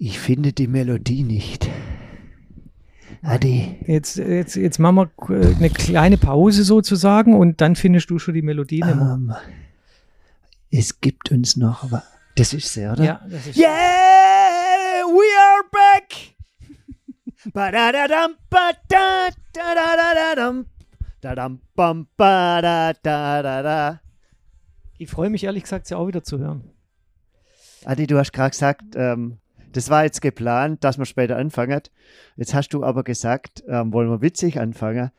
Ich finde die Melodie nicht. Adi. Jetzt, jetzt, jetzt machen wir äh, eine kleine Pause sozusagen und dann findest du schon die Melodie mehr. Ähm, es gibt uns noch. Das ist sie, oder? Ja, das ist Yeah, we are back. Ba-da-da-dam, ba-da-da-da-da-dam. Da-dam, bam, ba-da-da-da-da. Ich freue mich ehrlich gesagt, sie auch wieder zu hören. Adi, du hast gerade gesagt, ähm, das war jetzt geplant, dass wir später anfangen. Jetzt hast du aber gesagt, ähm, wollen wir witzig anfangen.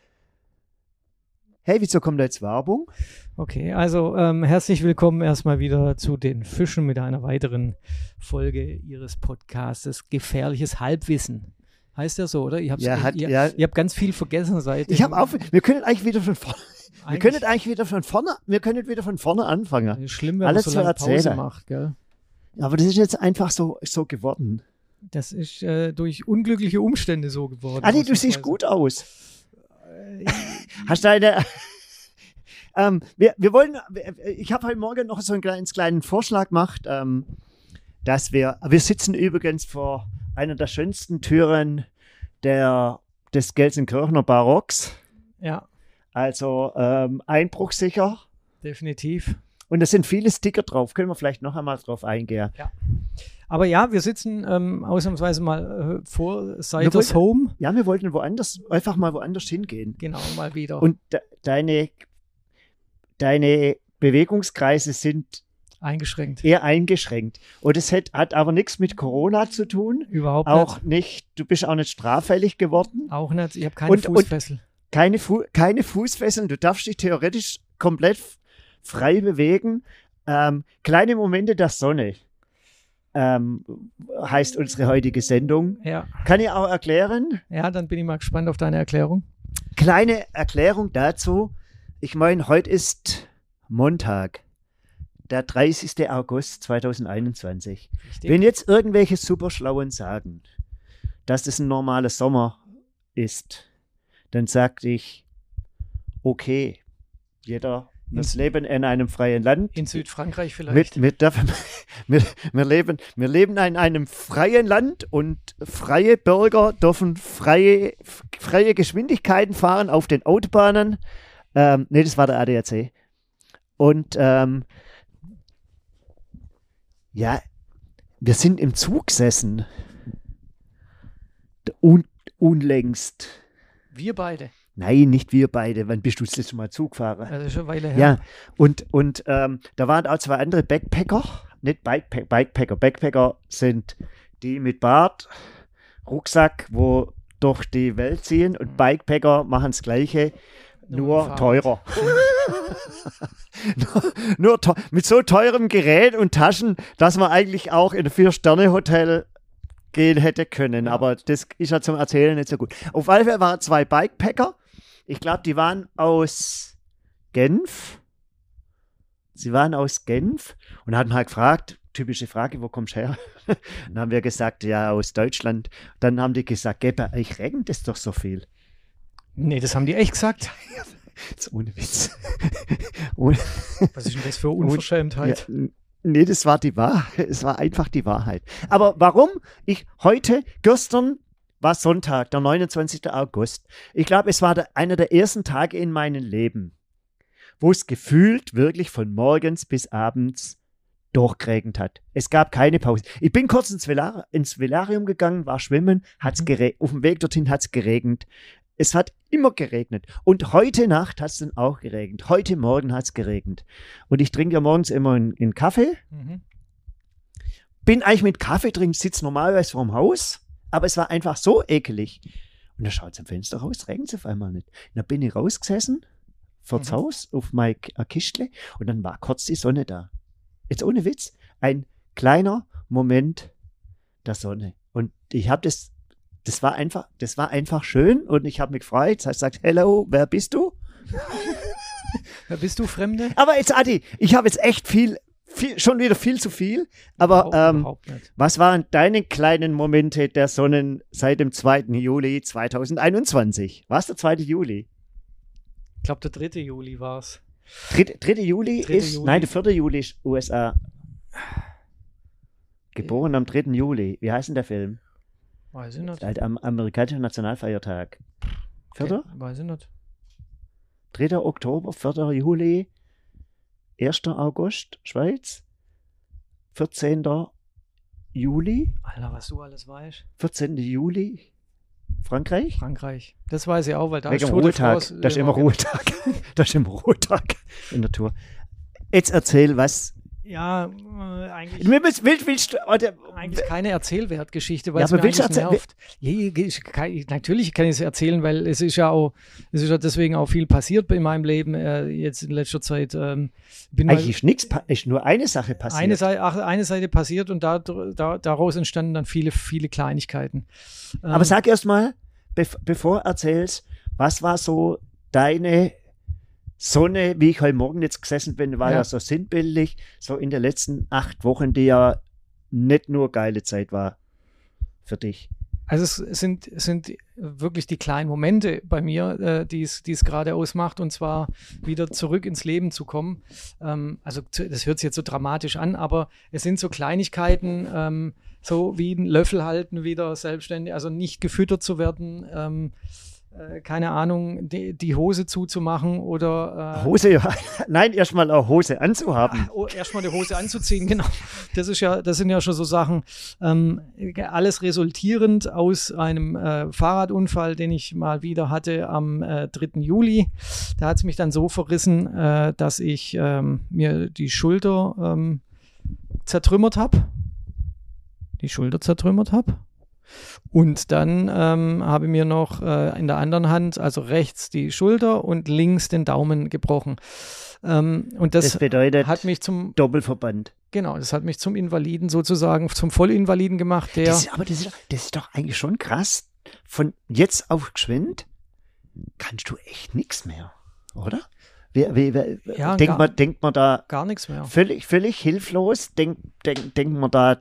Hey, wieso kommt da jetzt Werbung? Okay, also ähm, herzlich willkommen erstmal wieder zu den Fischen mit einer weiteren Folge Ihres Podcastes Gefährliches Halbwissen. Heißt der so, oder? Ich habe Ja, hat- ihr, ja. ihr habt ganz viel vergessen seit. Ich habe auf, wir können eigentlich wieder von vorne, wir Eigentlich- können eigentlich wieder von vorne, wir können wieder von vorne anfangen. Schlimm, wenn alles man zu so lange Pause erzählen. macht, gell? Aber das ist jetzt einfach so, so geworden. Das ist äh, durch unglückliche Umstände so geworden. Adi, du siehst gut aus. Hast du eine. ähm, wir, wir wollen. Ich habe heute Morgen noch so einen kleinen, kleinen Vorschlag gemacht, ähm, dass wir. Wir sitzen übrigens vor einer der schönsten Türen der, des Gelsenkirchener Barocks. Ja, Also ähm, einbruchsicher. definitiv. Und da sind viele Sticker drauf. Können wir vielleicht noch einmal drauf eingehen? Aber ja, wir sitzen ähm, ausnahmsweise mal äh, vor Siders Home. Ja, wir wollten woanders, einfach mal woanders hingehen. Genau, mal wieder. Und de deine, deine Bewegungskreise sind eingeschränkt. eher eingeschränkt. Und es hat, hat aber nichts mit Corona zu tun. Überhaupt Auch nicht. nicht, du bist auch nicht straffällig geworden. Auch nicht. Ich habe keine Und- und- Fußfessel. Keine, Fu keine Fußfesseln, du darfst dich theoretisch komplett frei bewegen. Ähm, kleine Momente der Sonne ähm, heißt unsere heutige Sendung. ja. Kann ich auch erklären? ja, dann bin ich mal gespannt auf deine Erklärung. Kleine Erklärung dazu. Ich meine, heute ist Montag, der 30. August 2021. Richtig. Wenn jetzt irgendwelche Superschlauen sagen, dass das ein normaler Sommer ist, dann sagte ich, okay, jeder muss leben in einem freien Land. In Südfrankreich vielleicht. wir, dürfen, wir, wir, leben, wir leben in einem freien Land und freie Bürger dürfen freie, freie Geschwindigkeiten fahren auf den Autobahnen. Ähm, nee, das war der ADAC. Und ähm, ja, wir sind im Zug gesessen. Un, unlängst. Wir beide. Nein, nicht wir beide. Wann bist du das letzte Mal Zug gefahren? Also schon eine Weile her. Ja, und, und ähm, da waren auch zwei andere Backpacker, nicht Bikepack, Bikepacker. Backpacker sind die mit Bart, Rucksack, wo durch die Welt ziehen und Bikepacker machen das Gleiche, Nur nur, teurer. nur nur teu mit so teurem Gerät und Taschen, dass man eigentlich auch in ein Vier-Sterne-Hotel gehen hätte können. Ja. Aber das ist ja zum Erzählen nicht so gut. Auf alle Fälle waren zwei Bikepacker. Ich glaube, die waren aus Genf. Sie waren aus Genf und hatten halt gefragt, typische Frage, wo kommst du her? Dann haben wir gesagt, ja, aus Deutschland. Dann haben die gesagt, geh, bei euch regnet es doch so viel. Nee, das haben die echt gesagt. Jetzt ohne Witz. ohne, Was ist denn das für Unverschämtheit? ja, nee, das war die Wahrheit. Es war einfach die Wahrheit. Aber warum ich heute, gestern war Sonntag, der 29. August. Ich glaube, es war der, einer der ersten Tage in meinem Leben, wo es gefühlt wirklich von morgens bis abends durchgeregnet hat. Es gab keine Pause. Ich bin kurz ins, Velar ins Velarium gegangen, war schwimmen, hat's Mhm. auf dem Weg dorthin hat es geregnet. Es hat immer geregnet. Und heute Nacht hat es dann auch geregnet. Heute Morgen hat es geregnet. Und ich trinke ja morgens immer einen, einen Kaffee. Mhm. Bin eigentlich mit Kaffee trinken, sitze normalerweise vorm Haus. Aber es war einfach so ekelig. Und da schaut es am Fenster raus, regnet es auf einmal nicht. Und dann bin ich rausgesessen, vors Mhm. Haus, auf mein äh, Kistle. Und dann war kurz die Sonne da. Jetzt ohne Witz, ein kleiner Moment der Sonne. Und ich habe das, das war einfach, das war einfach schön und ich habe mich gefreut. Das heißt, sagt, hello, wer bist du? Wer bist du, Fremde? Aber jetzt, Adi, ich habe jetzt echt viel, viel, schon wieder viel zu viel. Aber ähm, was waren deine kleinen Momente der Sonnen seit dem 2. Juli 2021? War es der 2. Juli? Ich glaube, der 3. Juli war es. 3. 3. Juli 3. ist, Juli. nein, der 4. Juli ist USA. geboren am 3. Juli. Wie heißt denn der Film? Weiß ich nicht. Halt am amerikanischen Nationalfeiertag. 4. Okay, weiß ich nicht. 3. Oktober, 4. Juli, 1. August, Schweiz, 14. Juli, Alter, was du alles weißt. 14. Juli, Frankreich. Frankreich. Das weiß ich auch, weil da Wegen ist Ruhetag. France Das ist immer Ruhetag. Das ist immer Ruhetag in der Tour. Jetzt erzähl, was. Ja, äh, eigentlich, Willst, willst, willst, du- oder, eigentlich keine Erzählwertgeschichte, weil Ja, es aber willst du eigentlich erzähl- nervt. Ja, kann, natürlich kann ich es erzählen, weil es ist ja auch, es ist ja deswegen auch viel passiert in meinem Leben äh, jetzt in letzter Zeit. Ähm, bin mal- eigentlich ist nichts, ist nur eine Sache passiert. eine Seite, ach, eine Seite passiert und da, da, daraus entstanden dann viele, viele Kleinigkeiten. Ähm, Aber sag erst mal, bev bevor erzählst, was war so deine Sonne, wie ich heute Morgen jetzt gesessen bin, war ja, Ja. so sinnbildlich, so in den letzten acht Wochen, die ja nicht nur geile Zeit war für dich. Also es sind, sind wirklich die kleinen Momente bei mir, äh, die es gerade ausmacht, und zwar wieder zurück ins Leben zu kommen. Ähm, also das hört sich jetzt so dramatisch an, aber es sind so Kleinigkeiten, ähm, so wie einen Löffel halten, wieder selbstständig, also nicht gefüttert zu werden, ähm, äh, keine Ahnung, die, die Hose zuzumachen oder äh, Hose, ja. Nein, erstmal eine Hose anzuhaben. Oh, erstmal die Hose anzuziehen, genau. Das ist ja, das sind ja schon so Sachen. Ähm, alles resultierend aus einem äh, Fahrradunfall, den ich mal wieder hatte am äh, 3. Juli. Da hat es mich dann so verrissen, äh, dass ich ähm, mir die Schulter ähm, zertrümmert habe. Die Schulter zertrümmert habe. Und dann ähm, habe ich mir noch äh, in der anderen Hand, also rechts die Schulter und links den Daumen gebrochen. Ähm, und das, Das bedeutet hat mich zum, Doppelverband. genau, das hat mich zum Invaliden sozusagen, zum Vollinvaliden gemacht, der, Das ist, aber das ist, doch- das ist doch eigentlich schon krass. Von jetzt auf geschwind kannst du echt nichts mehr, oder? Wie, wie, wie, Ja, denkt, gar- man, denkt man da gar nichts mehr. völlig, völlig hilflos? Denkt denk, denkt man da,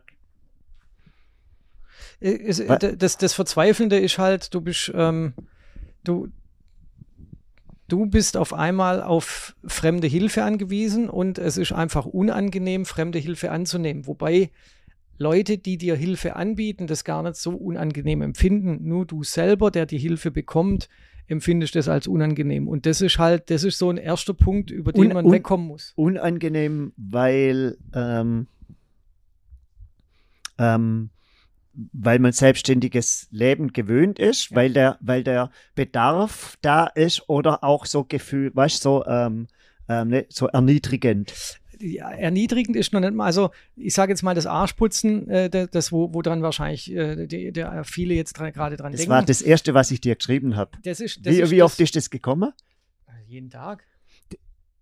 Äh, d- Das, das Verzweifelnde ist halt, du bist, ähm, du, du bist auf einmal auf fremde Hilfe angewiesen und es ist einfach unangenehm, fremde Hilfe anzunehmen. Wobei Leute, die dir Hilfe anbieten, das gar nicht so unangenehm empfinden. Nur du selber, der die Hilfe bekommt, empfindest das als unangenehm. Und das ist halt, das ist so ein erster Punkt, über den Un- man un- wegkommen muss. unangenehm, weil, ähm, ähm, weil man selbstständiges Leben gewöhnt ist, Ja. weil, der, weil der Bedarf da ist oder auch so Gefühl, weißt du, so, ähm, ähm, ne, so erniedrigend. ja, erniedrigend ist noch nicht mal, also ich sage jetzt mal das Arschputzen, äh, das, das wo, wo dran wahrscheinlich äh, die, der, viele jetzt dran, gerade dran Das denken. war das Erste, was ich dir geschrieben habe. das ist, das Wie, ist wie das, oft ist das gekommen? Jeden Tag.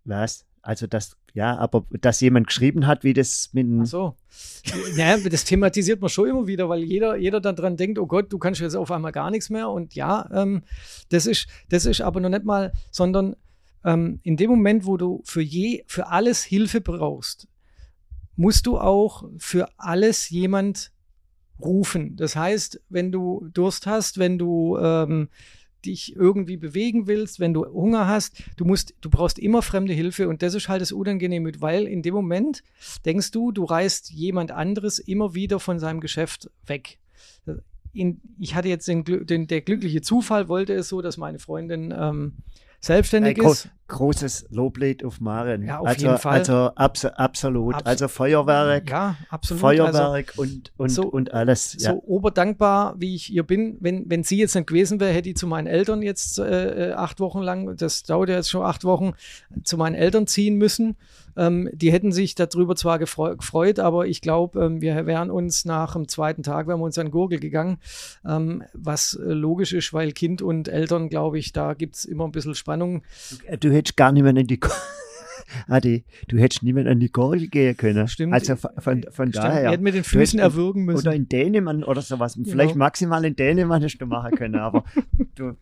Was? Also das, ja, aber dass jemand geschrieben hat, wie das mit Ach so. naja, das thematisiert man schon immer wieder, weil jeder, jeder dann dran denkt, oh Gott, du kannst jetzt auf einmal gar nichts mehr. Und ja, ähm, das, ist, das ist aber noch nicht mal, sondern ähm, in dem Moment, wo du für, je, für alles Hilfe brauchst, musst du auch für alles jemand rufen. Das heißt, wenn du Durst hast, wenn du ähm, dich irgendwie bewegen willst, wenn du Hunger hast, du musst, du brauchst immer fremde Hilfe und das ist halt das Unangenehme, weil in dem Moment denkst du, du reißt jemand anderes immer wieder von seinem Geschäft weg. In, ich hatte jetzt den, den, der glückliche Zufall, wollte es so, dass meine Freundin ähm, selbstständig gro ist. Großes Loblied auf Maren. Ja, auf also, jeden Fall. Also abs absolut. Abs- also Feuerwerk, Ja, absolut. Also, Feuerwerk und, und, so- und alles. Ja. so oberdankbar, wie ich ihr bin. Wenn, wenn sie jetzt nicht gewesen wäre, hätte ich zu meinen Eltern jetzt äh, äh, acht Wochen lang, das dauert ja jetzt schon acht Wochen, zu meinen Eltern ziehen müssen. Ähm, die hätten sich darüber zwar gefreu gefreut, aber ich glaube, ähm, wir wären uns nach dem zweiten Tag, wären wir uns an Gurgel gegangen, ähm, was äh, logisch ist, weil Kind und Eltern, glaube ich, da gibt es immer ein bisschen Spannung. Du hättest gar mehr in die Adi, du hättest mehr an die Gurgel gehen können. Stimmt. Also von, von, von daher. Wir hätten mit den Füßen erwürgen müssen. Oder in Dänemark oder sowas. Vielleicht maximal in Dänemark hättest du machen können, aber du,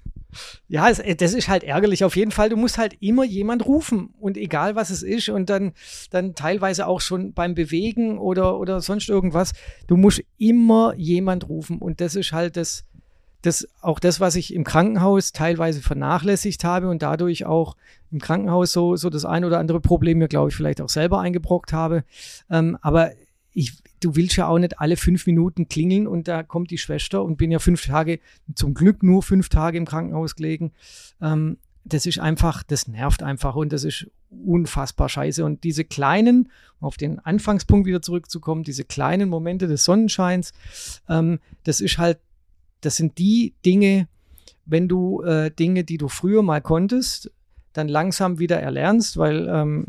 Ja, es, äh, das ist halt ärgerlich. Auf jeden Fall, du musst halt immer jemand rufen und egal was es ist und dann, dann teilweise auch schon beim Bewegen oder, oder sonst irgendwas, du musst immer jemand rufen und das ist halt das, das, auch das, was ich im Krankenhaus teilweise vernachlässigt habe und dadurch auch im Krankenhaus so, so das ein oder andere Problem mir, glaube ich, vielleicht auch selber eingebrockt habe. Ähm, aber ich, du willst ja auch nicht alle fünf Minuten klingeln und da kommt die Schwester und bin ja fünf Tage, zum Glück nur fünf Tage im Krankenhaus gelegen. Ähm, das ist einfach, das nervt einfach und das ist unfassbar scheiße. Und diese kleinen, um auf den Anfangspunkt wieder zurückzukommen, diese kleinen Momente des Sonnenscheins, ähm, das ist halt, das sind die Dinge, wenn du äh, Dinge, die du früher mal konntest, dann langsam wieder erlernst, weil ähm,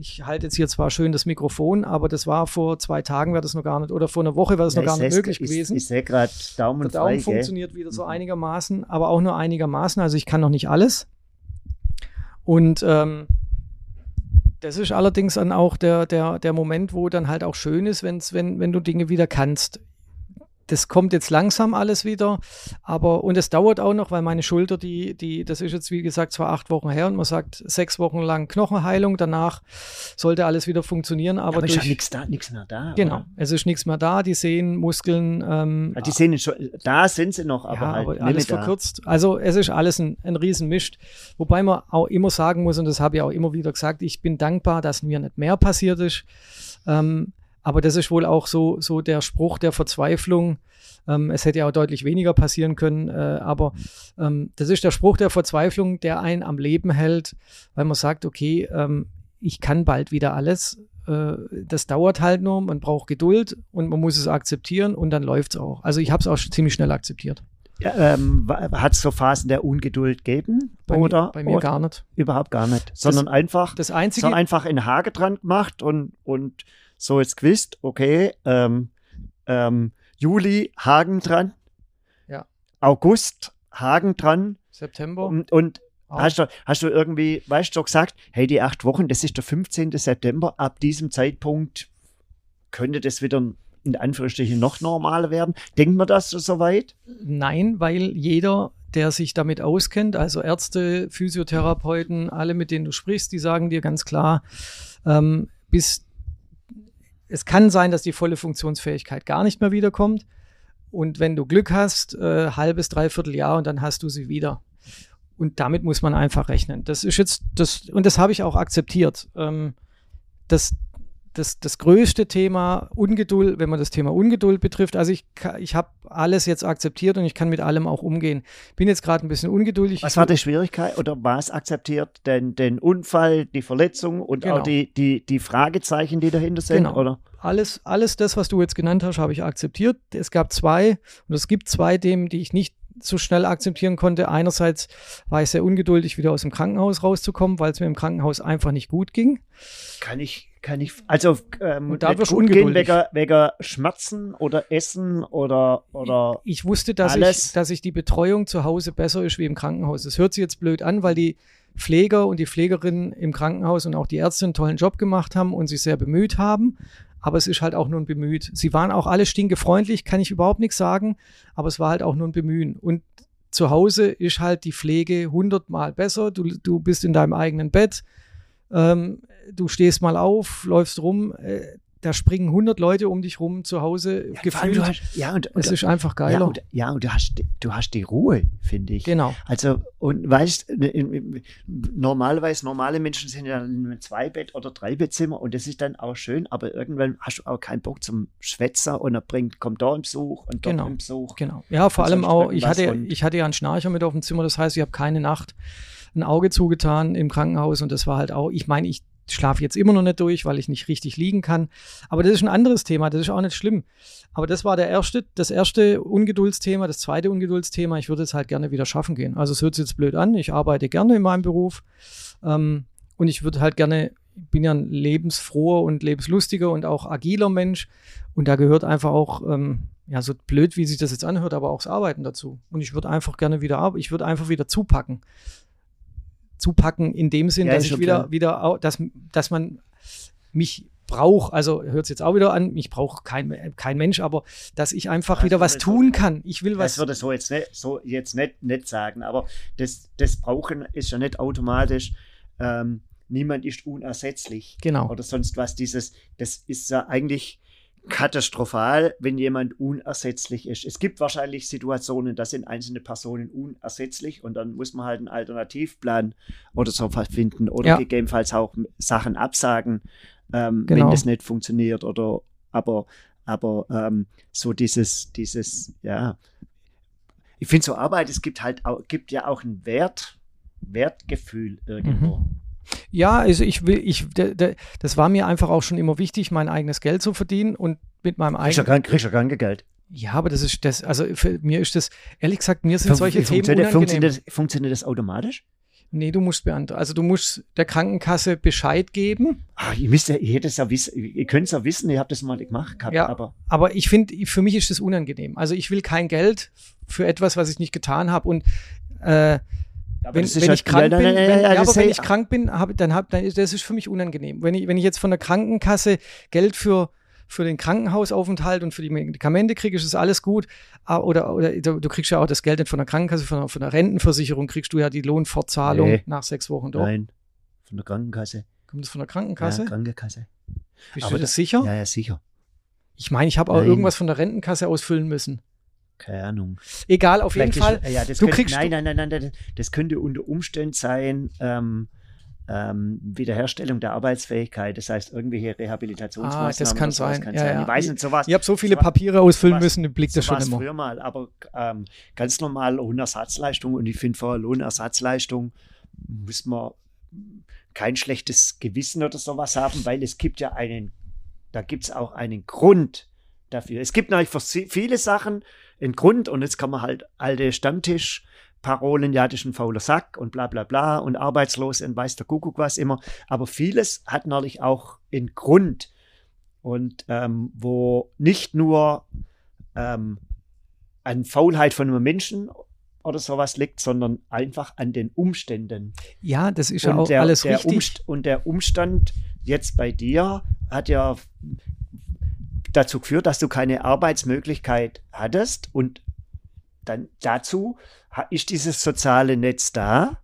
ich halte jetzt hier zwar schön das Mikrofon, aber das war vor zwei Tagen, wäre das noch gar nicht, oder vor einer Woche wäre das ja, noch gar nicht möglich ich, gewesen. Ich sehe gerade Daumen Der Daumen frei, funktioniert gell? wieder so mhm. einigermaßen, aber auch nur einigermaßen. Also ich kann noch nicht alles. Und ähm, das ist allerdings dann auch der, der, der Moment, wo dann halt auch schön ist, wenn's, wenn, wenn du Dinge wieder kannst das kommt jetzt langsam alles wieder, aber und es dauert auch noch, weil meine Schulter, die, die, das ist jetzt wie gesagt zwar acht Wochen her und man sagt sechs Wochen lang Knochenheilung, danach sollte alles wieder funktionieren. Aber, aber durch, ist ja nichts da, nichts mehr da. Genau, oder? es ist nichts mehr da, die Sehnen, Muskeln. Ähm, ja, die Sehnen schon, da sind sie noch, aber, ja, halt aber alles verkürzt. Also es ist alles ein, ein Riesenmischt, wobei man auch immer sagen muss und das habe ich auch immer wieder gesagt, ich bin dankbar, dass mir nicht mehr passiert ist. Ähm, aber das ist wohl auch so, so der Spruch der Verzweiflung. Ähm, es hätte ja auch deutlich weniger passieren können, äh, aber ähm, das ist der Spruch der Verzweiflung, der einen am Leben hält, weil man sagt, okay, ähm, ich kann bald wieder alles. Äh, das dauert halt nur, man braucht Geduld und man muss es akzeptieren und dann läuft es auch. Also ich habe es auch ziemlich schnell akzeptiert. Ja, ähm, Hat es so Phasen der Ungeduld gegeben? Bei oder, mir, bei mir oder? gar nicht. Überhaupt gar nicht. Sondern das, einfach, das einzige, so einfach in Hage dran gemacht und, und so jetzt gewusst, okay, ähm, ähm, Juli Hagen dran, ja. August Hagen dran. September. Und, und oh. hast, du, hast du irgendwie, weißt du, gesagt, hey, die acht Wochen, das ist der 15. September, ab diesem Zeitpunkt könnte das wieder in Anführungsstrichen noch normaler werden. Denkt man das so weit? Nein, weil jeder der sich damit auskennt, also Ärzte, Physiotherapeuten, alle, mit denen du sprichst, die sagen dir ganz klar, ähm, bis es kann sein, dass die volle Funktionsfähigkeit gar nicht mehr wiederkommt. Und wenn du Glück hast, äh, halbes, dreiviertel Jahr und dann hast du sie wieder. Und damit muss man einfach rechnen. Das ist jetzt, das, und das habe ich auch akzeptiert. Ähm, das, das, das größte Thema Ungeduld, wenn man das Thema Ungeduld betrifft, also ich, ich habe alles jetzt akzeptiert und ich kann mit allem auch umgehen. Bin jetzt gerade ein bisschen ungeduldig. Was war die Schwierigkeit oder was akzeptiert? Den, den Unfall, die Verletzung und genau. auch die, die, die Fragezeichen, die dahinter sind? Genau. Oder? Alles, alles das, was du jetzt genannt hast, habe ich akzeptiert. Es gab zwei und es gibt zwei Themen, die ich nicht so schnell akzeptieren konnte. Einerseits war ich sehr ungeduldig, wieder aus dem Krankenhaus rauszukommen, weil es mir im Krankenhaus einfach nicht gut ging. Kann ich, kann ich, also ähm, und da gut gehen wegen, wegen Schmerzen oder Essen oder oder Ich, ich wusste, dass alles. ich, dass ich die Betreuung zu Hause besser ist wie im Krankenhaus. Das hört sich jetzt blöd an, weil die Pfleger und die Pflegerinnen im Krankenhaus und auch die Ärzte einen tollen Job gemacht haben und sich sehr bemüht haben aber es ist halt auch nur ein Bemüht. Sie waren auch alle stinkefreundlich, kann ich überhaupt nichts sagen, aber es war halt auch nur ein Bemühen. Und zu Hause ist halt die Pflege hundertmal besser. Du, du bist in deinem eigenen Bett, ähm, du stehst mal auf, läufst rum. Äh, da springen 100 Leute um dich rum zu Hause ja, gefühlt. Hast, ja, und, und, es ist einfach geiler. Ja, und, ja, und du, hast, du hast die Ruhe, finde ich. Genau. Also, und weißt, normalerweise, normale Menschen sind ja in einem Zweibett- oder Dreibettzimmer und das ist dann auch schön, aber irgendwann hast du auch keinen Bock zum Schwätzer und er bringt, kommt da im Besuch und dort genau. im Besuch. Genau. Ja, vor allem auch, ich hatte, ich hatte ja einen Schnarcher mit auf dem Zimmer, das heißt, ich habe keine Nacht ein Auge zugetan im Krankenhaus und das war halt auch, ich meine, ich schlafe jetzt immer noch nicht durch, weil ich nicht richtig liegen kann. Aber das ist ein anderes Thema, das ist auch nicht schlimm. Aber das war der erste, das erste Ungeduldsthema, das zweite Ungeduldsthema. Ich würde es halt gerne wieder schaffen gehen. Also es hört sich jetzt blöd an. Ich arbeite gerne in meinem Beruf ähm, und ich würde halt gerne, ich bin ja ein lebensfroher und lebenslustiger und auch agiler Mensch und da gehört einfach auch ähm, ja, so blöd, wie sich das jetzt anhört, aber auch das Arbeiten dazu. Und ich würde einfach gerne wieder ich würde einfach wieder zupacken zupacken in dem Sinn, ja, dass ich wieder, wieder, dass, dass man mich braucht, also hört es jetzt auch wieder an, mich braucht kein, kein Mensch, aber dass ich einfach das wieder was tun kann. Ich will was. Das würde so jetzt nicht, so jetzt nicht, nicht sagen, aber das, das Brauchen ist ja nicht automatisch. Ähm, niemand ist unersetzlich. Genau. Oder sonst was. Dieses, das ist ja eigentlich katastrophal, wenn jemand unersetzlich ist. Es gibt wahrscheinlich Situationen, da sind einzelne Personen unersetzlich und dann muss man halt einen Alternativplan oder so finden oder ja. gegebenenfalls auch Sachen absagen, ähm, genau. wenn das nicht funktioniert oder aber, aber ähm, so dieses, dieses, ja, ich finde so Arbeit, es gibt halt auch, gibt ja auch ein Wert, Wertgefühl irgendwo. Mhm. Ja, also ich will, ich, das war mir einfach auch schon immer wichtig, mein eigenes Geld zu verdienen und mit meinem eigenen. kriegst du kein Geld? Ja, aber das ist das, also für mir ist das, ehrlich gesagt, mir sind Fun- solche Themen funktioniert, unangenehm. funktioniert, das, funktioniert das automatisch? Nee, du musst beantworten. Also du musst der Krankenkasse Bescheid geben. Ah, ihr müsst ja, ihr hättet es ja wissen, ihr könnt es ja wissen, ihr habt das mal gemacht gehabt, Ja. aber Aber ich finde, für mich ist das unangenehm. Also ich will kein Geld für etwas, was ich nicht getan habe. Und äh, wenn, wenn ich krank bin, wenn, ja, aber wenn ich krank bin, hab, dann hab, dann ist das ist für mich unangenehm. Wenn ich, wenn ich jetzt von der Krankenkasse Geld für für den Krankenhausaufenthalt und für die Medikamente kriege, ist das alles gut. Ah, Oder, oder du kriegst ja auch das Geld nicht von der Krankenkasse, von der, von der Rentenversicherung kriegst du ja die Lohnfortzahlung Nee. nach sechs Wochen. Doch. Nein, von der Krankenkasse. Kommt das von der Krankenkasse? Ja, Krankenkasse. Bist Aber du das da- sicher? Ja, ja, sicher. Ich meine, ich habe auch irgendwas von der Rentenkasse ausfüllen müssen. Keine Ahnung. Egal, auf jeden Vielleicht Fall. Ist, ja, das du könnte, kriegst- nein, nein, nein, nein, das könnte unter Umständen sein, ähm, ähm, Wiederherstellung der Arbeitsfähigkeit, das heißt irgendwelche Rehabilitationsmaßnahmen. Ah, das kann sein. Kann Ja, sein. ja. Ich weiß nicht, sowas. Ich habe so viele sowas- Papiere ausfüllen sowas- müssen, du blickst das schon immer. früher mal, aber ähm, ganz normal Lohnersatzleistung und ich finde vor Lohnersatzleistung muss man kein schlechtes Gewissen oder sowas haben, weil es gibt ja einen, da gibt es auch einen Grund dafür. Es gibt natürlich viele Sachen einen Grund und jetzt kann man halt alte Stammtischparolen, ja, das ist ein fauler Sack und bla bla bla und arbeitslos und weiß der Kuckuck was immer. Aber vieles hat natürlich auch einen Grund und ähm, wo nicht nur ähm, an Faulheit von einem Menschen oder sowas liegt, sondern einfach an den Umständen. Ja, das ist ja auch der, alles der richtig. Umst und der Umstand jetzt bei dir hat ja dazu geführt, dass du keine Arbeitsmöglichkeit hattest. Und dann dazu ist dieses soziale Netz da,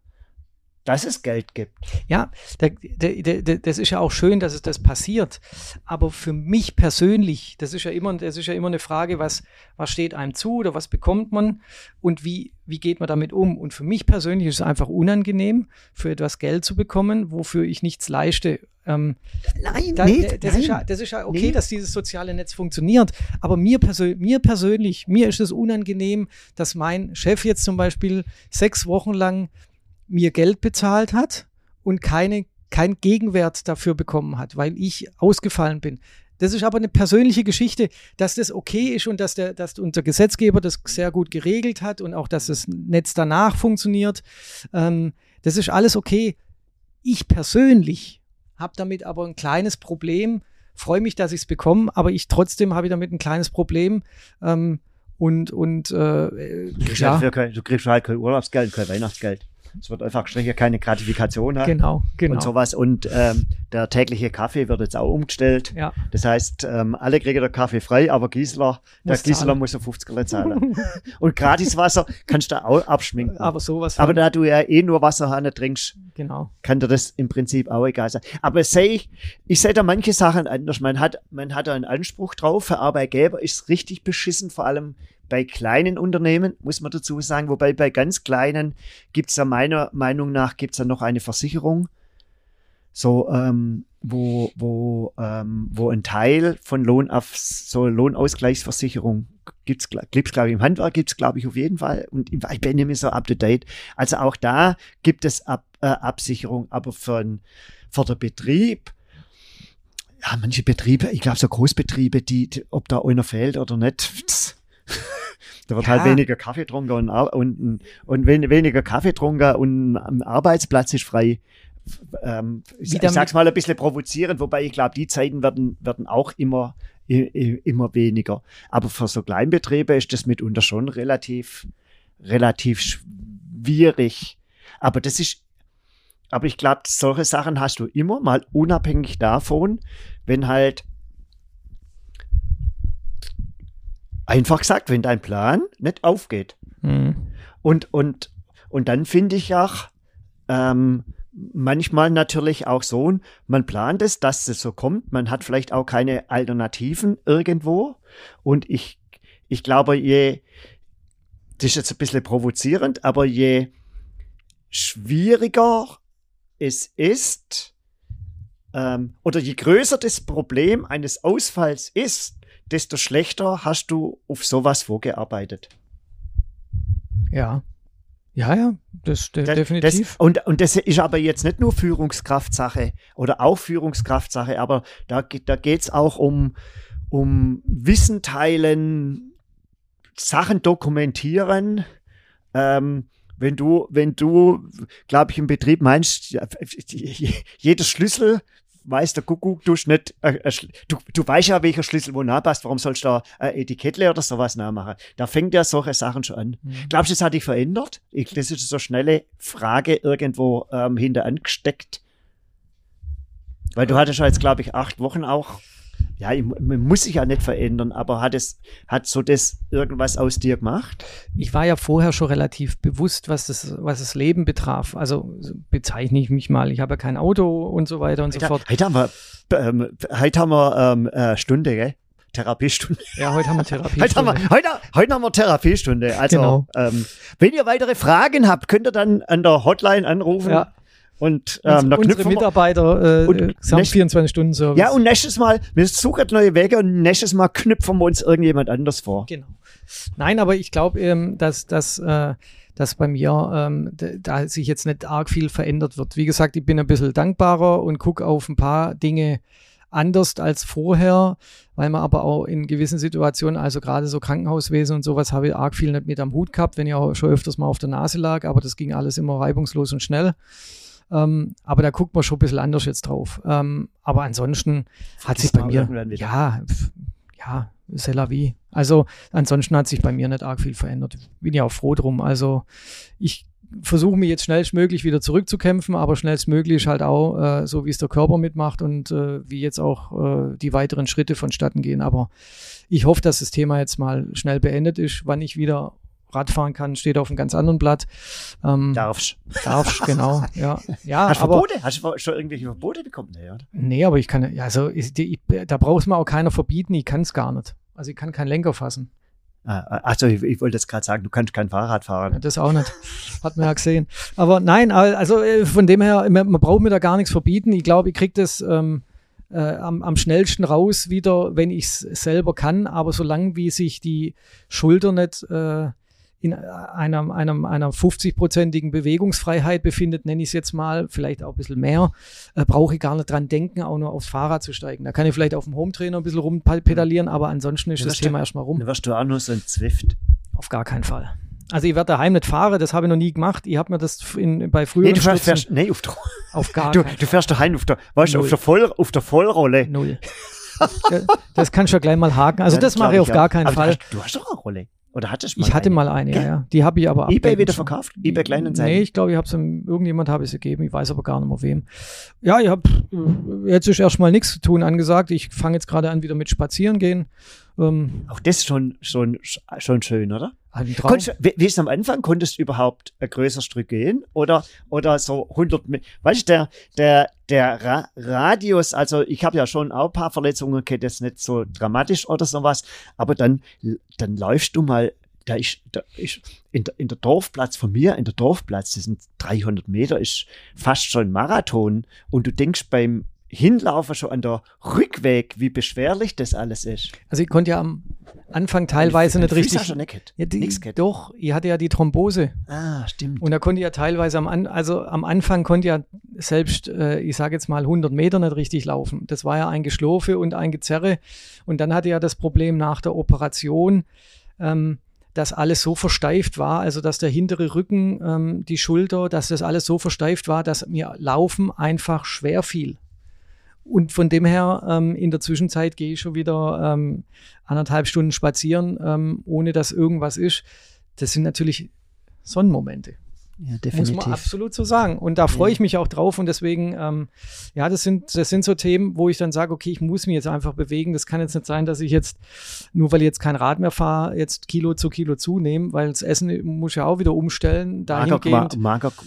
dass es Geld gibt. Ja, der, der, der, das ist ja auch schön, dass es das passiert. Aber für mich persönlich, das ist ja immer, das ist ja immer eine Frage, was, was steht einem zu oder was bekommt man und wie, wie geht man damit um? Und für mich persönlich ist es einfach unangenehm, für etwas Geld zu bekommen, wofür ich nichts leiste. Ähm, Nein, da, nicht, das, ist ja, nein. das ist ja okay, Nee. dass dieses soziale Netz funktioniert. Aber mir, persö mir persönlich, mir ist es unangenehm, dass mein Chef jetzt zum Beispiel sechs Wochen lang mir Geld bezahlt hat und keine, kein Gegenwert dafür bekommen hat, weil ich ausgefallen bin. Das ist aber eine persönliche Geschichte, dass das okay ist und dass, der, dass unser Gesetzgeber das sehr gut geregelt hat und auch, dass das Netz danach funktioniert. Ähm, das ist alles okay. Ich persönlich habe damit aber ein kleines Problem, freue mich, dass ich es bekomme, aber ich trotzdem habe ich damit ein kleines Problem. Ähm, und und äh, Du kriegst, ja, halt kein, du kriegst halt kein Urlaubsgeld, kein Weihnachtsgeld. Es wird einfach gestrichen, keine Gratifikation haben. genau, genau. und sowas. Und ähm, der tägliche Kaffee wird jetzt auch umgestellt. Ja. Das heißt, ähm, alle kriegen den Kaffee frei, aber Gisela, der Muss zahlen. muss so 50 Euro zahlen. und Gratiswasser kannst du auch abschminken. Aber sowas. aber da du ja eh nur Wasserhahn trinkst, genau. kann dir das im Prinzip auch egal sein. Aber sehe ich, ich sehe da manche Sachen anders. Man hat, man hat da einen Anspruch drauf. Für Arbeitgeber ist richtig beschissen, vor allem bei kleinen Unternehmen, muss man dazu sagen. Wobei bei ganz kleinen gibt es ja meiner Meinung nach gibt's ja noch eine Versicherung, so ähm, wo, wo, ähm, wo ein Teil von Lohn auf so Lohnausgleichsversicherung gl- gibt's glaube ich, im Handwerk gibt's glaube ich, auf jeden Fall. Und ich bin mehr so up to date. Also auch da gibt es Ab, äh, Absicherung, aber für, ein, für den Betrieb, ja, manche Betriebe, ich glaube so Großbetriebe, die, die, ob da einer fehlt oder nicht, da wird Ja. halt weniger Kaffee getrunken und, und, und wen, weniger Kaffee getrunken und am Arbeitsplatz ist frei. Ähm, ich, ich sag's mal ein bisschen provozierend, wobei ich glaube, die Zeiten werden, werden auch immer, immer weniger. Aber für so Kleinbetriebe ist das mitunter schon relativ, relativ schwierig. Aber das ist, aber ich glaube, solche Sachen hast du immer mal unabhängig davon, wenn halt einfach gesagt, wenn dein Plan nicht aufgeht. Mhm. Und, und, und dann finde ich auch ähm, manchmal natürlich auch so, man plant es, dass es so kommt. Man hat vielleicht auch keine Alternativen irgendwo. Und ich, ich glaube, je, das ist jetzt ein bisschen provozierend, aber je schwieriger es ist, ähm, oder je größer das Problem eines Ausfalls ist, desto schlechter hast du auf sowas vorgearbeitet. Ja. Ja, ja, das, de Das- definitiv. Das, und, und das ist aber jetzt nicht nur Führungskraftsache oder auch Führungskraftsache, aber da, geht- da es auch um, um Wissen teilen, Sachen dokumentieren. Ähm, wenn du, wenn du, glaube ich, im Betrieb meinst, ja, jeder Schlüssel weiß der Kuckuck, du, nicht, äh, du, du weißt ja, welcher Schlüssel wo nachpasst, warum sollst du da äh, Etikettle oder sowas nachmachen? Da fängt ja solche Sachen schon an. Mhm. Glaubst du, das hat dich verändert? Ich, das ist so eine schnelle Frage irgendwo ähm, hinter angesteckt. Weil du hattest ja jetzt, glaube ich, acht Wochen auch. Ja, ich, man muss sich ja nicht verändern, aber hat es, hat so das irgendwas aus dir gemacht? ich war ja vorher schon relativ bewusst, was das, was das Leben betraf. Also so bezeichne ich mich mal. Ich habe ja kein Auto und so weiter und so Heute, fort. heute haben wir, ähm, heute haben wir ähm, äh, Stunde, gell? Therapiestunde. Ja, heute haben wir Therapie. Heute haben, wir, heute, heute haben wir Therapiestunde. Also, Genau. ähm, wenn ihr weitere Fragen habt, könnt ihr dann an der Hotline anrufen. Ja. Und ähm, da unsere Mitarbeiter äh, Und äh, haben nächst- 24-Stunden-Service. Ja, und nächstes Mal, wir suchen neue Wege und nächstes Mal knüpfen wir uns irgendjemand anders vor. Genau. Nein, aber ich glaube, ähm, dass, dass, äh, dass bei mir ähm, da sich jetzt nicht arg viel verändert wird. Wie gesagt, ich bin ein bisschen dankbarer und gucke auf ein paar Dinge anders als vorher, weil man aber auch in gewissen Situationen, also gerade so Krankenhauswesen und sowas, habe ich arg viel nicht mit am Hut gehabt, wenn ich auch schon öfters mal auf der Nase lag, aber das ging alles immer reibungslos und schnell. Ähm, aber da guckt man schon ein bisschen anders jetzt drauf. Ähm, aber ansonsten hat sich bei mir, ja, ja, c'est la vie. Also ansonsten hat sich bei mir nicht arg viel verändert. Bin ja auch froh drum. Also ich versuche mich jetzt schnellstmöglich wieder zurückzukämpfen, aber schnellstmöglich halt auch, äh, so wie es der Körper mitmacht und äh, wie jetzt auch äh, die weiteren Schritte vonstatten gehen. Aber ich hoffe, dass das Thema jetzt mal schnell beendet ist. Wann ich wieder Radfahren kann, steht auf einem ganz anderen Blatt. Ähm, Darfst. Darfst, genau. Ja, ja Hast du aber, Verbote? Hast du schon irgendwelche Verbote bekommen? Nee, oder? Nee, aber ich kann, ja, also ich, ich, da braucht mir auch keiner verbieten, ich kann es gar nicht. Also ich kann keinen Lenker fassen. Ah, also ich, ich wollte jetzt gerade sagen, du kannst kein Fahrrad fahren. Das auch nicht. Hat man ja gesehen. Aber nein, also äh, von dem her, man, man braucht mir da gar nichts verbieten. Ich glaube, ich kriege das ähm, äh, am, am schnellsten raus wieder, wenn ich es selber kann. Aber solange wie sich die Schulter nicht äh, in einer, einer, einer 50-prozentigen Bewegungsfreiheit befindet, nenne ich es jetzt mal, vielleicht auch ein bisschen mehr, äh, brauche ich gar nicht dran denken, auch nur aufs Fahrrad zu steigen. Da kann ich vielleicht auf dem Hometrainer ein bisschen rumpedalieren, aber ansonsten ist Ja, das Thema erstmal rum. Dann wirst du auch nur so ein Zwift. Auf gar keinen Fall. Also ich werde daheim nicht fahren, das habe ich noch nie gemacht. Ich habe mir das in, bei Nee, früheren du fährst, Stürzen fährst nee, auf der, auf gar du, keinen du fährst daheim auf der, weißt, du, auf der, Voll, auf der Vollrolle. Null. das, kannst du ja gleich mal haken. Also Ja, das mache ich auf gar keinen Aber Fall. Du hast, du hast doch eine Rolle. Oder hattest du mal Ich hatte eine? mal eine, ja, ja. Die habe ich aber eBay wieder schon. verkauft? eBay Kleinanzeigen? Nee, ich glaube, ich habe es irgendjemand habe ich sie gegeben. Ich weiß aber gar nicht mehr wem. Ja, ich habe jetzt ist erstmal nichts zu tun angesagt. Ich fange jetzt gerade an wieder mit Spazieren gehen. Ähm, Auch das ist schon, schon, schon schön, oder? Konntest, wie, wie ist es am Anfang? Konntest du überhaupt ein größeres Stück gehen? Oder, oder so 100 Me- Weißt du, der, der, der Ra Radius, also ich habe ja schon auch ein paar Verletzungen, okay, das ist nicht so dramatisch oder sowas, aber dann, dann läufst du mal, da ist, da ist in, der, in der Dorfplatz von mir, in der Dorfplatz, das sind 300 Meter, ist fast schon ein Marathon und du denkst beim Hinlaufen schon an der Rückweg, wie beschwerlich das alles ist. Also ich konnte ja am Anfang teilweise nicht richtig. du nicht. Ja, die, Nix doch, ich hatte ja die Thrombose. Ah, stimmt. Und da konnte ich ja teilweise am, An also am Anfang konnte ich ja selbst, äh, ich sage jetzt mal 100 Meter nicht richtig laufen. Das war ja ein Geschlurfe und ein Gezerre. Und dann hatte ich ja das Problem nach der Operation, ähm, dass alles so versteift war, also dass der hintere Rücken, ähm, die Schulter, dass das alles so versteift war, dass mir Laufen einfach schwer fiel. Und von dem her, ähm, in der Zwischenzeit gehe ich schon wieder ähm, anderthalb Stunden spazieren, ähm, ohne dass irgendwas ist. Das sind natürlich Sonnenmomente. Ja, Muss man absolut so sagen. Und da freue ich mich auch drauf. Und deswegen, ähm, ja, das sind, das sind so Themen, wo ich dann sage, okay, ich muss mich jetzt einfach bewegen. Das kann jetzt nicht sein, dass ich jetzt, nur weil ich jetzt kein Rad mehr fahre, jetzt Kilo zu Kilo zunehme, weil das Essen muss ich ja auch wieder umstellen.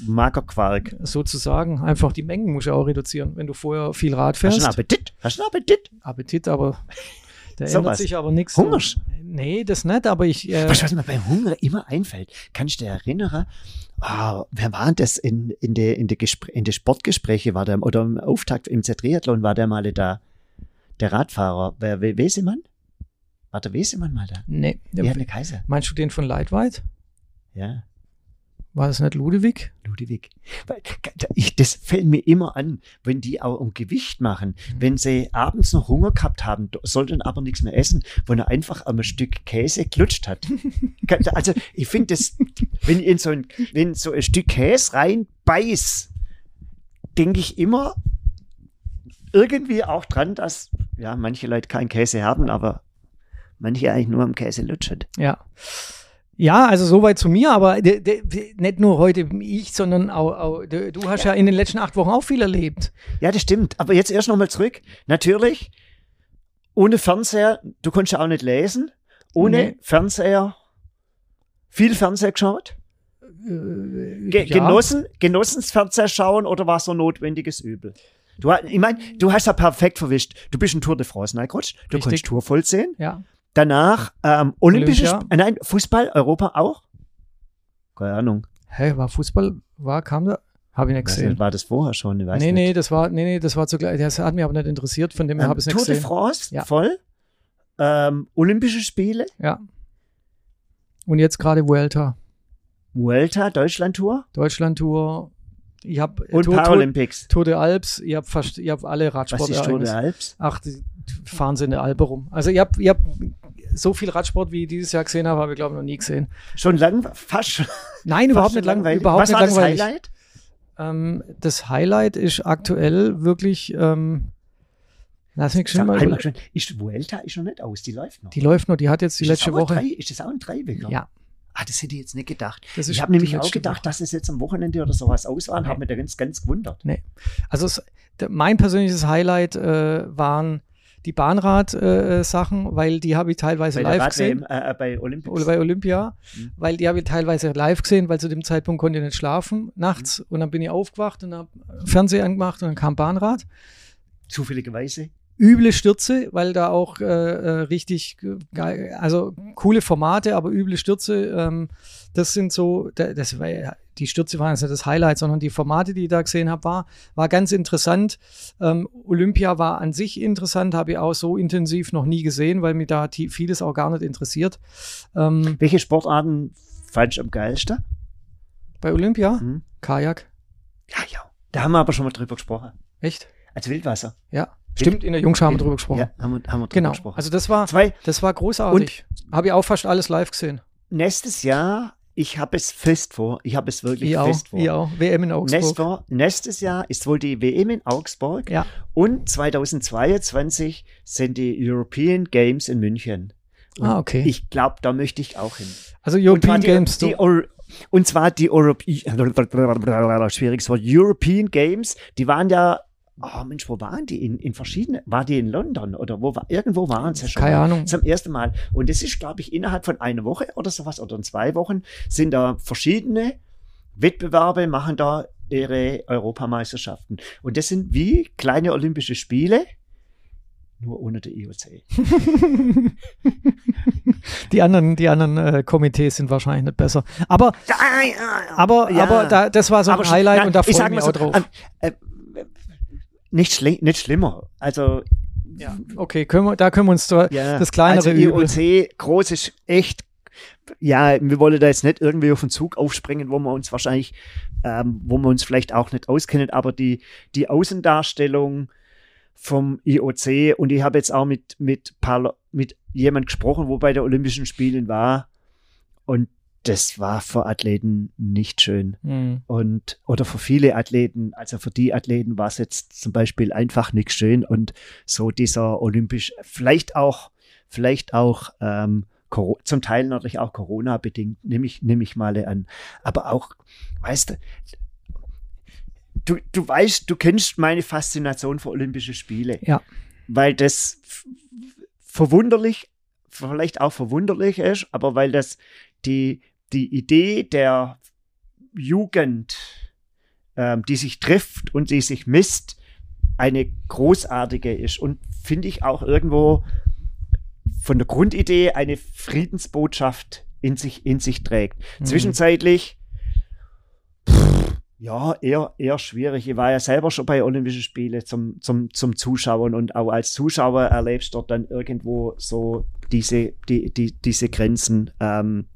Magerquark. sozusagen einfach die Mengen muss ich auch reduzieren. Wenn du vorher viel Rad Hast du einen fährst, Appetit? Hast du einen Appetit? Appetit, aber Da So ändert was. sich aber nichts. Hungerst? Nee, das nicht, aber ich. Äh, du, was mir beim Hunger immer einfällt? Kann ich dir erinnern? Ah, wer war denn das in, in der in der Gespr- in der Sportgespräche war der oder im Auftakt im Z-Triathlon war der mal da der Radfahrer, wer We- Wesemann? War der Wesemann mal da? nee. Der Kaiser? Meinst du den von Leitweit? Ja, War das nicht Ludewig? Ludwig. Weil, Ich, das fällt mir immer an, wenn die auch um Gewicht machen. Wenn sie abends noch Hunger gehabt haben, sollten aber nichts mehr essen, wo er einfach am Stück Käse klutscht hat. Also ich finde das, wenn ich in so ein, wenn so ein Stück Käse reinbeiß, denke ich immer irgendwie auch dran, dass ja manche Leute keinen Käse haben, aber manche eigentlich nur am Käse lutschen. Ja. Ja, also soweit zu mir, aber de, de, de, nicht nur heute ich, sondern auch, auch du hast ja. in den letzten acht Wochen auch viel erlebt. Ja, das stimmt. Aber jetzt erst nochmal zurück. Natürlich, ohne Fernseher, du konntest ja auch nicht lesen. Ohne Nee. Fernseher, viel Fernseher geschaut? Ge ja. Genossen, genossen das Fernseher schauen oder war es so notwendiges Übel? Du, ich meine, du hast ja perfekt verwischt. Du bist ein Tour de France reingerutscht. Du Richtig. konntest Tour voll sehen. Ja. Danach ähm, Olympische, Olympia. Sp- äh, nein, Fußball, Europa auch? Keine Ahnung. Hä, war Fußball, war, kam da? Habe ich nicht gesehen. nicht, war das vorher schon? Ich weiß Nee, nicht. nee, das war, nee, nee, das war zugleich, das hat mich aber nicht interessiert, von dem her Ähm, habe ich es nicht Tour de gesehen. France, Ja. voll. Ähm, Olympische Spiele, Ja. Und jetzt gerade Vuelta, Vuelta, Deutschland-Tour Deutschland-Tour. Ich habe und Tour, Tour, Paralympics. Tour de Alps, ich habe fast, ich habe alle Was ist Tour de. Alps? Ach, die fahren sie in der Alpe rum. Also ich habe ich hab so viel Radsport, wie ich dieses Jahr gesehen habe, habe ich glaube ich noch nie gesehen. Schon lang, fast, Nein, überhaupt fast nicht lang, langweilig. überhaupt Was nicht war das langweilig. Highlight? Ähm, das Highlight ist aktuell wirklich, ähm, lass mich schon mal, schon, ist Vuelta ist noch nicht aus, die läuft noch. die läuft noch, die hat jetzt die Ist das letzte Woche. Drei, ist das auch ein Dreiweger? Ja, Ah, das hätte ich jetzt nicht gedacht. das ist Ich habe nämlich auch gedacht, Woche. dass es jetzt am Wochenende oder sowas aus war und Nee. habe mich da ganz, ganz gewundert. Also es, mein persönliches Highlight äh, waren die Bahnrad-Sachen, weil die habe ich teilweise Bei live gesehen. äh, äh, bei Olympics. Oder bei Olympia, Mhm. weil die habe ich teilweise live gesehen, weil zu dem Zeitpunkt konnte ich nicht schlafen nachts Mhm. und dann bin ich aufgewacht und habe Fernseher angemacht und dann kam Bahnrad. Zufälligerweise. Üble Stürze, weil da auch äh, äh, richtig geil, also coole Formate, aber üble Stürze, ähm, das sind so, da- das war ja, die Stürze waren jetzt nicht das Highlight, sondern die Formate, die ich da gesehen habe, war, war ganz interessant. Ähm, Olympia war an sich interessant, habe ich auch so intensiv noch nie gesehen, weil mich da vieles auch gar nicht interessiert. Ähm, Welche Sportarten fandst du am geilsten? bei Olympia, Hm? Kajak, Ja, ja. Da haben wir aber schon mal drüber gesprochen. echt? Als Wildwasser. Ja, stimmt, in der Jungschau haben wir drüber gesprochen. Ja, haben wir, haben wir drüber Genau, gesprochen. also das war, Zwei, das war großartig. Habe ich auch fast alles live gesehen. nächstes Jahr, ich habe es fest vor. Ich habe es wirklich Ich auch, fest vor. ich auch. WM in Augsburg. Nächstes, Jahr- nächstes Jahr ist wohl die WM in Augsburg Ja. und 2022 sind die European Games in München. Und Ah, okay. Ich glaube, da möchte ich auch hin. Also European die, Games. Die, und zwar die Europe schwieriges Wort, European Games, die waren ja, oh Mensch, wo waren die? In, in verschiedenen, war die in London oder wo war, irgendwo waren sie schon. Keine mal. Ahnung. Zum ersten Mal. Und das ist, glaube ich, innerhalb von einer Woche oder sowas oder in zwei Wochen sind da verschiedene Wettbewerbe, machen da ihre Europameisterschaften. Und das sind wie kleine Olympische Spiele, nur ohne der IOC. die anderen, die anderen äh, Komitees sind wahrscheinlich nicht besser. Aber, aber, Ja. aber da, das war so ein Aber schon- Highlight nein, und da ich freue ich mich mal auch so, drauf. äh, nicht, schli nicht schlimmer. Also, ja. Okay, können wir, da können wir uns da, ja, das kleinere also Übel. IOC, groß ist echt, ja, wir wollen da jetzt nicht irgendwie auf den Zug aufspringen, wo wir uns wahrscheinlich, ähm, wo wir uns vielleicht auch nicht auskennen, aber die, die Außendarstellung vom IOC und ich habe jetzt auch mit, mit, paar, mit jemand gesprochen, wo bei den Olympischen Spielen war und das war für Athleten nicht schön. Hm. Und, oder für viele Athleten, also für die Athleten war es jetzt zum Beispiel einfach nicht schön und so dieser olympisch, vielleicht auch, vielleicht auch ähm, zum Teil natürlich auch Corona-bedingt, nehme ich, nehme ich mal an. Aber auch, weißt du, du, du weißt, du kennst meine Faszination für Olympische Spiele. Ja. Weil das verwunderlich, vielleicht auch verwunderlich ist, aber weil das die, die Idee der Jugend, ähm, die sich trifft und die sich misst, eine großartige ist und finde ich auch irgendwo von der Grundidee eine Friedensbotschaft in sich, in sich trägt. Mhm. Zwischenzeitlich, pff, ja, eher, eher schwierig. Ich war ja selber schon bei Olympischen Spielen zum, zum, zum Zuschauen und auch als Zuschauer erlebst dort dann irgendwo so diese, die, die, diese Grenzen. Ähm,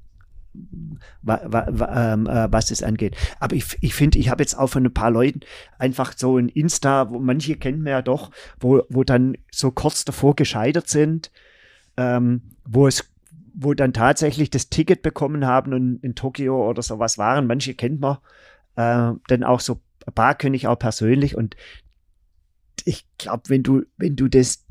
was es angeht. Aber ich, ich finde, ich habe jetzt auch von ein paar Leuten einfach so ein Insta, wo manche kennen wir ja doch, wo, wo dann so kurz davor gescheitert sind, ähm, wo es wo dann tatsächlich das Ticket bekommen haben und in Tokio oder sowas waren. Manche kennt man äh, dann auch so ein paar kenne ich auch persönlich und ich glaube, wenn du, wenn du das,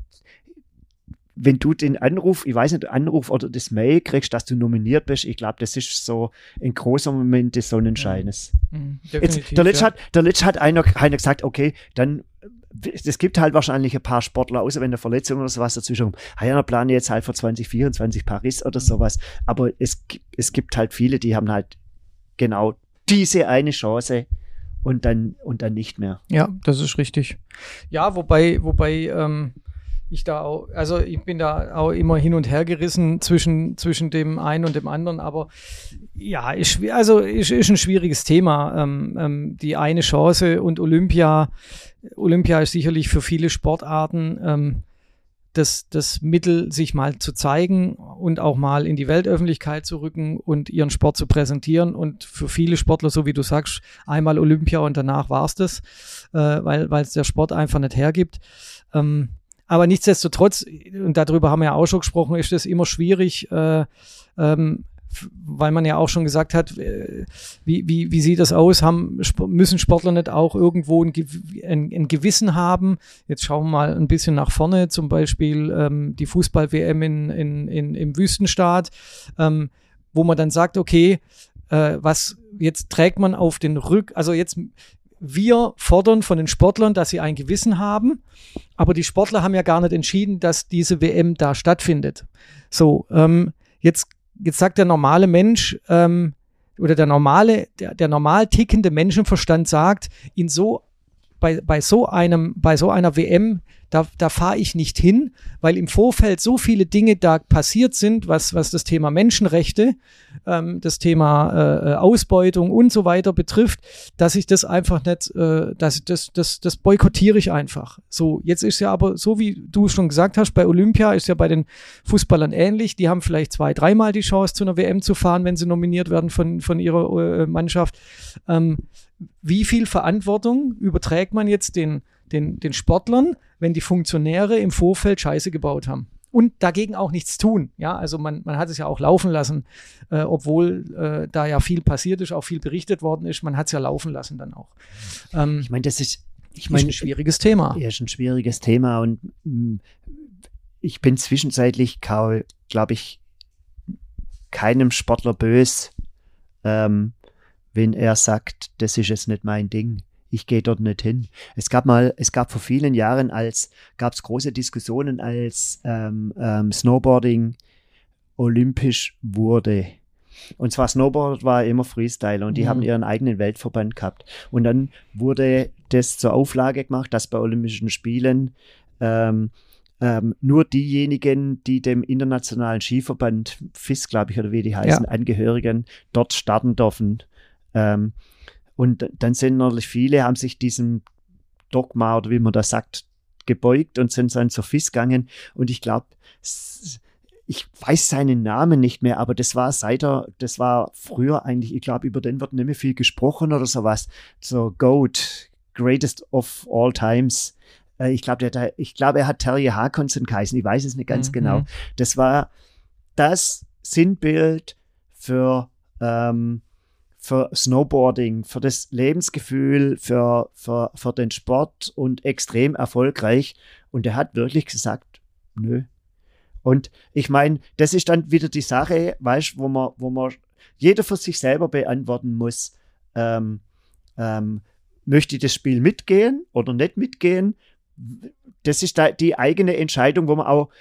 wenn du den Anruf, ich weiß nicht, Anruf oder das Mail kriegst, dass du nominiert bist, ich glaube, das ist so ein großer Moment des Sonnenscheines. Mhm, Jetzt, der Litsch ja. hat, der Litsch hat einer, einer gesagt, okay, dann es gibt halt wahrscheinlich ein paar Sportler, außer wenn eine Verletzung oder sowas dazwischen kommt. Ah ja, plane jetzt halt für 2024 Paris oder sowas. Aber es, es gibt halt viele, die haben halt genau diese eine Chance und dann, und dann nicht mehr. Ja, das ist richtig. Ja, wobei, wobei ähm, ich da auch, also ich bin da auch immer hin und her gerissen zwischen, zwischen dem einen und dem anderen, aber ja, ist, also ist, ist ein schwieriges Thema. Ähm, ähm, die eine Chance und Olympia, Olympia ist sicherlich für viele Sportarten ähm, das, das Mittel, sich mal zu zeigen und auch mal in die Weltöffentlichkeit zu rücken und ihren Sport zu präsentieren. Und für viele Sportler, so wie du sagst, einmal Olympia und danach war's das, äh, weil weil es der Sport einfach nicht hergibt. Ähm, aber nichtsdestotrotz, und darüber haben wir ja auch schon gesprochen, ist es immer schwierig, äh, ähm, weil man ja auch schon gesagt hat, äh, wie, wie, wie sieht das aus? Haben, müssen Sportler nicht auch irgendwo ein, ein, ein Gewissen haben? Jetzt schauen wir mal ein bisschen nach vorne, zum Beispiel ähm, die Fußball-WM in, in, in, im Wüstenstaat, ähm, wo man dann sagt, okay, äh, was jetzt trägt man auf den Rück, also jetzt wir fordern von den Sportlern, dass sie ein Gewissen haben, aber die Sportler haben ja gar nicht entschieden, dass diese WM da stattfindet. So, ähm, jetzt, jetzt sagt der normale Mensch ähm, oder der normale, der, der normal tickende Menschenverstand sagt, in so bei, bei so einem, bei so einer WM, da, da fahre ich nicht hin, weil im Vorfeld so viele Dinge da passiert sind, was, was das Thema Menschenrechte, ähm, das Thema äh, äh, Ausbeutung und so weiter betrifft, dass ich das einfach nicht, äh, dass das, das, das boykottiere ich einfach. So, jetzt ist ja aber, so wie du schon gesagt hast, bei Olympia ist ja bei den Fußballern ähnlich. Die haben vielleicht zwei, dreimal die Chance, zu einer WM zu fahren, wenn sie nominiert werden von, von ihrer äh, Mannschaft. Ähm, wie viel Verantwortung überträgt man jetzt den, den, den Sportlern, wenn die Funktionäre im Vorfeld Scheiße gebaut haben? Und dagegen auch nichts tun. Ja, also man, man hat es ja auch laufen lassen, äh, obwohl äh, da ja viel passiert ist, auch viel berichtet worden ist. Man hat es ja laufen lassen dann auch. Ähm, Ich meine, das ist, ich ist meine, ein schwieriges Thema. Ja, ist ein schwieriges Thema und mh, ich bin zwischenzeitlich, glaube ich, keinem Sportler bös, ähm, wenn er sagt, das ist jetzt nicht mein Ding. Ich gehe dort nicht hin. Es gab mal, es gab vor vielen Jahren, als gab es große Diskussionen, als ähm, ähm, Snowboarding olympisch wurde. Und zwar Snowboard war immer Freestyle und die Mhm. haben ihren eigenen Weltverband gehabt. Und dann wurde das zur Auflage gemacht, dass bei Olympischen Spielen ähm, ähm, nur diejenigen, die dem internationalen Skiverband FIS, glaube ich, oder wie die heißen, Angehörigen, dort starten dürfen. Ähm, und dann sind natürlich viele, haben sich diesem Dogma oder wie man das sagt, gebeugt und sind dann zur FIS gegangen. Und ich glaube, ich weiß seinen Namen nicht mehr, aber das war seit er, das war früher eigentlich, ich glaube, über den wird nicht mehr viel gesprochen oder sowas. So GOAT, Greatest of All Times. Äh, Ich glaube, ich glaube, er hat Terry Harkonsen geheißen. Ich weiß es nicht ganz Mhm. genau. Das war das Sinnbild für, ähm, für Snowboarding, für das Lebensgefühl, für, für, für den Sport und extrem erfolgreich. Und er hat wirklich gesagt, nö. Und ich meine, das ist dann wieder die Sache, weißt wo man, wo man jeder für sich selber beantworten muss, ähm, ähm, möchte ich das Spiel mitgehen oder nicht mitgehen? Das ist da die eigene Entscheidung, wo man auch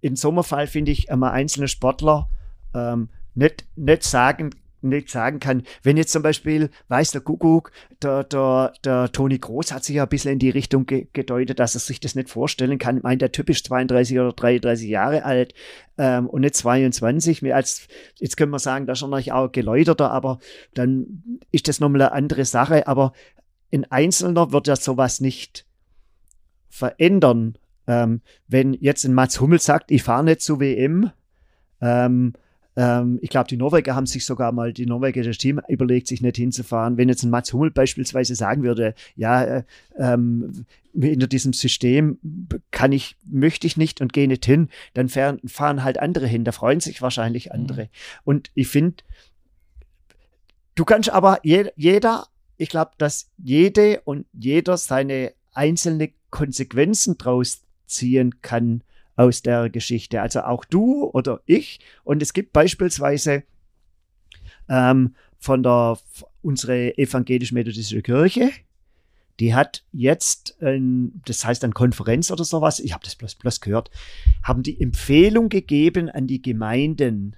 in so einem Fall, finde ich, einmal einzelne Sportler ähm, nicht, nicht sagen nicht sagen kann, wenn jetzt zum Beispiel, weiß der Kuckuck, der, der, der Toni Groß hat sich ja ein bisschen in die Richtung ge gedeutet, dass er sich das nicht vorstellen kann. Ich meine, der Typ ist 32 oder 33 Jahre alt ähm, und nicht 22. Mehr als, jetzt können wir sagen, da ist er natürlich auch geläuterter, aber dann ist das nochmal eine andere Sache. Aber ein Einzelner wird ja sowas nicht verändern. Ähm, wenn jetzt ein Mats Hummel sagt, ich fahre nicht zu WM, ähm, ähm, ich glaube, die Norweger haben sich sogar mal, die norwegische Team überlegt, sich nicht hinzufahren. Wenn jetzt ein Mats Hummel beispielsweise sagen würde, ja, äh, ähm, hinter diesem System kann ich, möchte ich nicht und gehe nicht hin, dann fahren, fahren halt andere hin. Da freuen sich wahrscheinlich andere. Mhm. Und ich finde, du kannst aber je, jeder, ich glaube, dass jede und jeder seine einzelne Konsequenzen draus ziehen kann aus der Geschichte. Also auch du oder ich. Und es gibt beispielsweise ähm, von der unsere evangelisch-methodistische Kirche, die hat jetzt, ähm, das heißt an Konferenz oder sowas, ich habe das bloß, bloß gehört, haben die Empfehlung gegeben an die Gemeinden,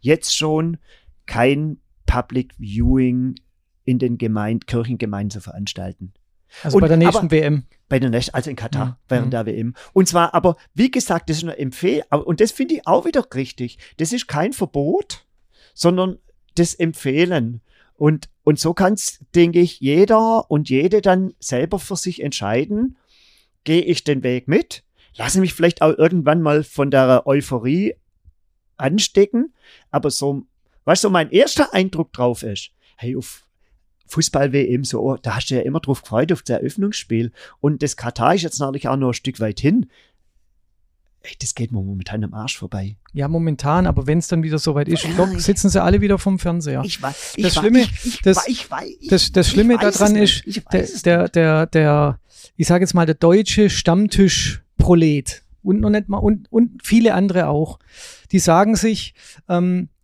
jetzt schon kein Public Viewing in den Gemeinde, Kirchengemeinden zu veranstalten. Also und, bei der nächsten aber, WM. Bei der nächsten, also in Katar, mhm. während mhm. der WM. Und zwar, aber wie gesagt, das ist eine Empfehlung, und das finde ich auch wieder richtig. Das ist kein Verbot, sondern das Empfehlen. Und, und so kann es, denke ich, jeder und jede dann selber für sich entscheiden, gehe ich den Weg mit, lasse mich vielleicht auch irgendwann mal von der Euphorie anstecken, aber so, was so mein erster Eindruck drauf ist, hey, auf Fußball-WM so, da hast du ja immer drauf gefreut, auf das Eröffnungsspiel. Und das Katar ist jetzt natürlich auch noch ein Stück weit hin. Ey, das geht mir momentan am Arsch vorbei. Ja, momentan, aber wenn es dann wieder soweit ist, ja, doch, sitzen sie alle wieder vom Fernseher. Ich weiß, das Schlimme, das, das, das Schlimme daran ist, der, der, der, der, ich sage jetzt mal, der deutsche Stammtisch-Prolet und noch nicht mal und, und viele andere auch, die sagen sich, ähm, äh, äh,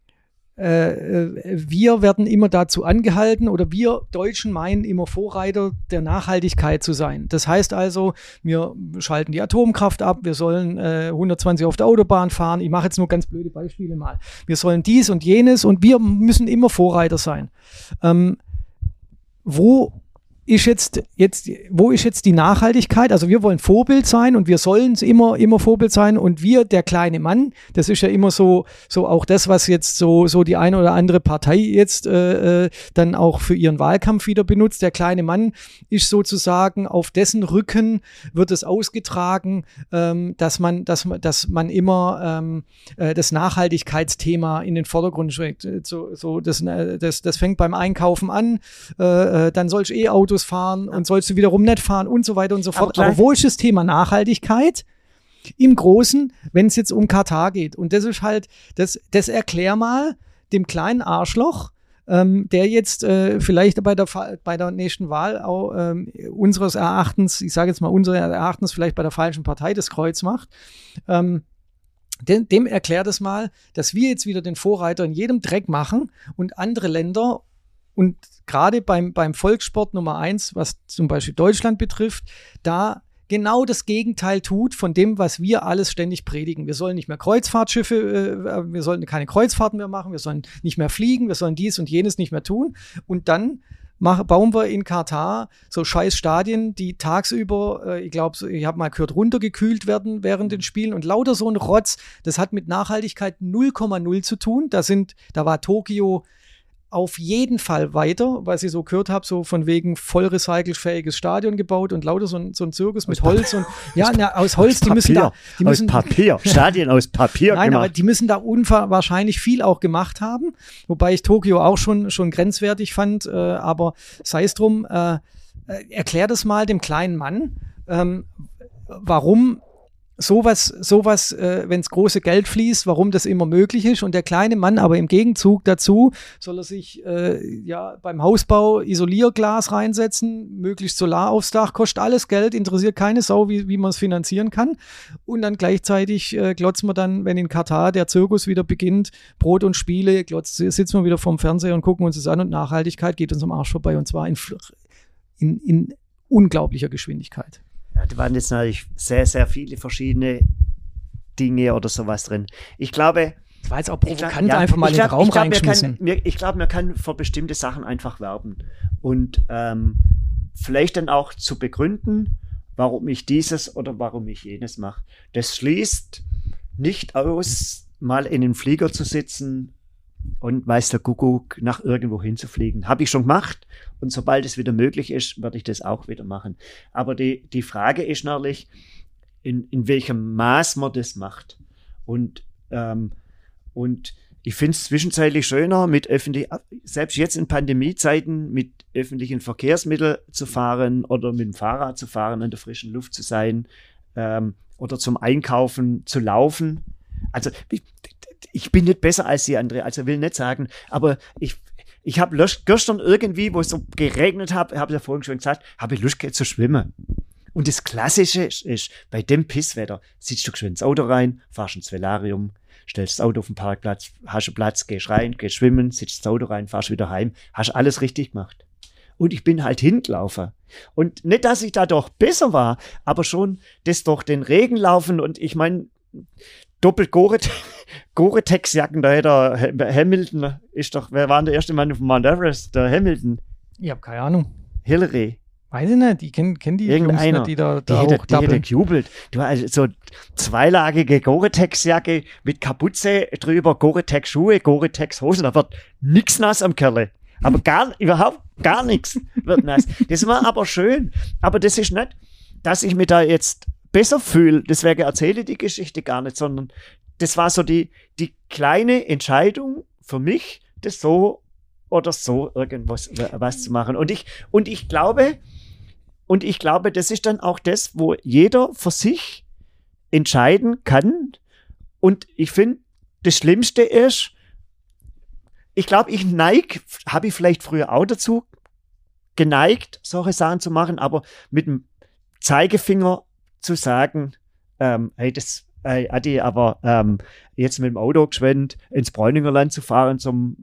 wir werden immer dazu angehalten oder wir Deutschen meinen immer Vorreiter der Nachhaltigkeit zu sein. Das heißt also, wir schalten die Atomkraft ab, wir sollen äh, 120 auf der Autobahn fahren. Ich mache jetzt nur ganz blöde Beispiele mal. Wir sollen dies und jenes und wir müssen immer Vorreiter sein. Ähm, wo ist jetzt, jetzt, wo ist jetzt die Nachhaltigkeit? Also wir wollen Vorbild sein und wir sollen immer, immer Vorbild sein und wir, der kleine Mann, das ist ja immer so, so auch das, was jetzt so, so die eine oder andere Partei jetzt äh, äh, dann auch für ihren Wahlkampf wieder benutzt. Der kleine Mann ist sozusagen auf dessen Rücken wird es ausgetragen, ähm, dass man, dass man, dass man immer ähm, äh, das Nachhaltigkeitsthema in den Vordergrund schlägt. So, so das, äh, das, das fängt beim Einkaufen an, äh, äh dann soll ich E-Autos Autos fahren und sollst du wiederum nicht fahren und so weiter und so fort. Aber, Aber wo ist das Thema Nachhaltigkeit? Im Großen, wenn es jetzt um Katar geht. Und das ist halt, das, das erklär mal dem kleinen Arschloch, ähm, der jetzt äh, vielleicht bei der, bei der nächsten Wahl auch ähm, unseres Erachtens, ich sage jetzt mal unseres Erachtens, vielleicht bei der falschen Partei das Kreuz macht. Ähm, dem, dem erklärt es mal, dass wir jetzt wieder den Vorreiter in jedem Dreck machen und andere Länder und gerade beim, beim Volkssport Nummer eins, was zum Beispiel Deutschland betrifft, da genau das Gegenteil tut von dem, was wir alles ständig predigen. Wir sollen nicht mehr Kreuzfahrtschiffe, äh, wir sollen keine Kreuzfahrten mehr machen, wir sollen nicht mehr fliegen, wir sollen dies und jenes nicht mehr tun. Und dann mach, bauen wir in Katar so scheiß Stadien, die tagsüber, äh, ich glaube, ich habe mal gehört, runtergekühlt werden während den Spielen und lauter so ein Rotz. Das hat mit Nachhaltigkeit 0,0 zu tun. Da sind, da war Tokio auf jeden Fall weiter, weil ich so gehört habe, so von wegen voll recycelfähiges Stadion gebaut und lauter so ein, so ein Zirkus mit Holz und ja, na, aus Holz, aus die müssen da, die müssen, aus Papier, Stadien aus Papier Nein, gemacht. aber die müssen da unwahrscheinlich viel auch gemacht haben, wobei ich Tokio auch schon, schon grenzwertig fand, äh, aber sei es drum, äh, äh erklär das mal dem kleinen Mann, ähm, warum sowas, sowas, äh, wenn es große Geld fließt, warum das immer möglich ist. Und der kleine Mann aber im Gegenzug dazu soll er sich äh, ja beim Hausbau Isolierglas reinsetzen, möglichst Solar aufs Dach, kostet alles Geld, interessiert keine Sau, wie, wie man es finanzieren kann. Und dann gleichzeitig äh, glotzen wir dann, wenn in Katar der Zirkus wieder beginnt, Brot und Spiele, glotzt, sitzen wir wieder vorm Fernseher und gucken uns das an und Nachhaltigkeit geht uns am Arsch vorbei und zwar in, in, in unglaublicher Geschwindigkeit. Ja, da waren jetzt natürlich sehr, sehr viele verschiedene Dinge oder sowas drin. Ich glaube, Das war jetzt auch provokant, glaub, einfach mal glaub, in den Raum ich glaub, reingeschmissen. Kann, ich glaube, man kann für bestimmte Sachen einfach werben. Und ähm, vielleicht dann auch zu begründen, warum ich dieses oder warum ich jenes mache. Das schließt nicht aus, mal in den Flieger zu sitzen und weiß der Kuckuck nach irgendwo hinzufliegen. Habe ich schon gemacht und sobald es wieder möglich ist, werde ich das auch wieder machen. Aber die, die Frage ist natürlich, in, in welchem Maß man das macht. Und, ähm, und ich finde es zwischenzeitlich schöner, mit öffentlich, selbst jetzt in Pandemiezeiten, mit öffentlichen Verkehrsmitteln zu fahren oder mit dem Fahrrad zu fahren, in der frischen Luft zu sein ähm, oder zum Einkaufen zu laufen. Also ich, bin nicht besser als die andere, also will nicht sagen, aber ich, ich habe gestern irgendwie, wo es so geregnet hat, habe ich ja vorhin schon gesagt, habe ich Lust zu schwimmen. Und das Klassische ist, bei dem Pisswetter sitzt du geschwind ins Auto rein, fahrst ins Velarium, stellst das Auto auf den Parkplatz, hast einen Platz, gehst rein, gehst schwimmen, sitzt ins Auto rein, fahrst wieder heim, hast alles richtig gemacht. Und ich bin halt hingelaufen. Und nicht, dass ich da doch besser war, aber schon das durch den Regen laufen und ich meine, doppelt Gore-Tex-Jacken, da hätte Hamilton, ist doch, wer war denn der erste Mann auf Mount Everest? Der Hamilton. Ich habe keine Ahnung. Hillary. Weiß ich nicht, die kennen kenn die Irgendeiner, Jungs, die da, da die hätte, die hätte gejubelt. Du hast so zweilagige Gore-Tex-Jacke mit Kapuze drüber, Gore-Tex-Schuhe, Gore-Tex-Hosen, da wird nichts nass am Kerle. Aber gar, überhaupt gar nichts wird nass. Das war aber schön. Aber das ist nicht, dass ich mich da jetzt besser fühle. Deswegen erzähle ich die Geschichte gar nicht, sondern das war so die, die kleine Entscheidung für mich, das so oder so irgendwas was zu machen. Und ich, und ich glaube, und ich glaube, das ist dann auch das, wo jeder für sich entscheiden kann. Und ich finde, das Schlimmste ist, ich glaube, ich neige, habe ich vielleicht früher auch dazu geneigt, solche Sachen zu machen, aber mit dem Zeigefinger zu sagen, ähm, hey, das äh, Adi, aber ähm, jetzt mit dem Auto geschwind ins Bräuningerland zu fahren zum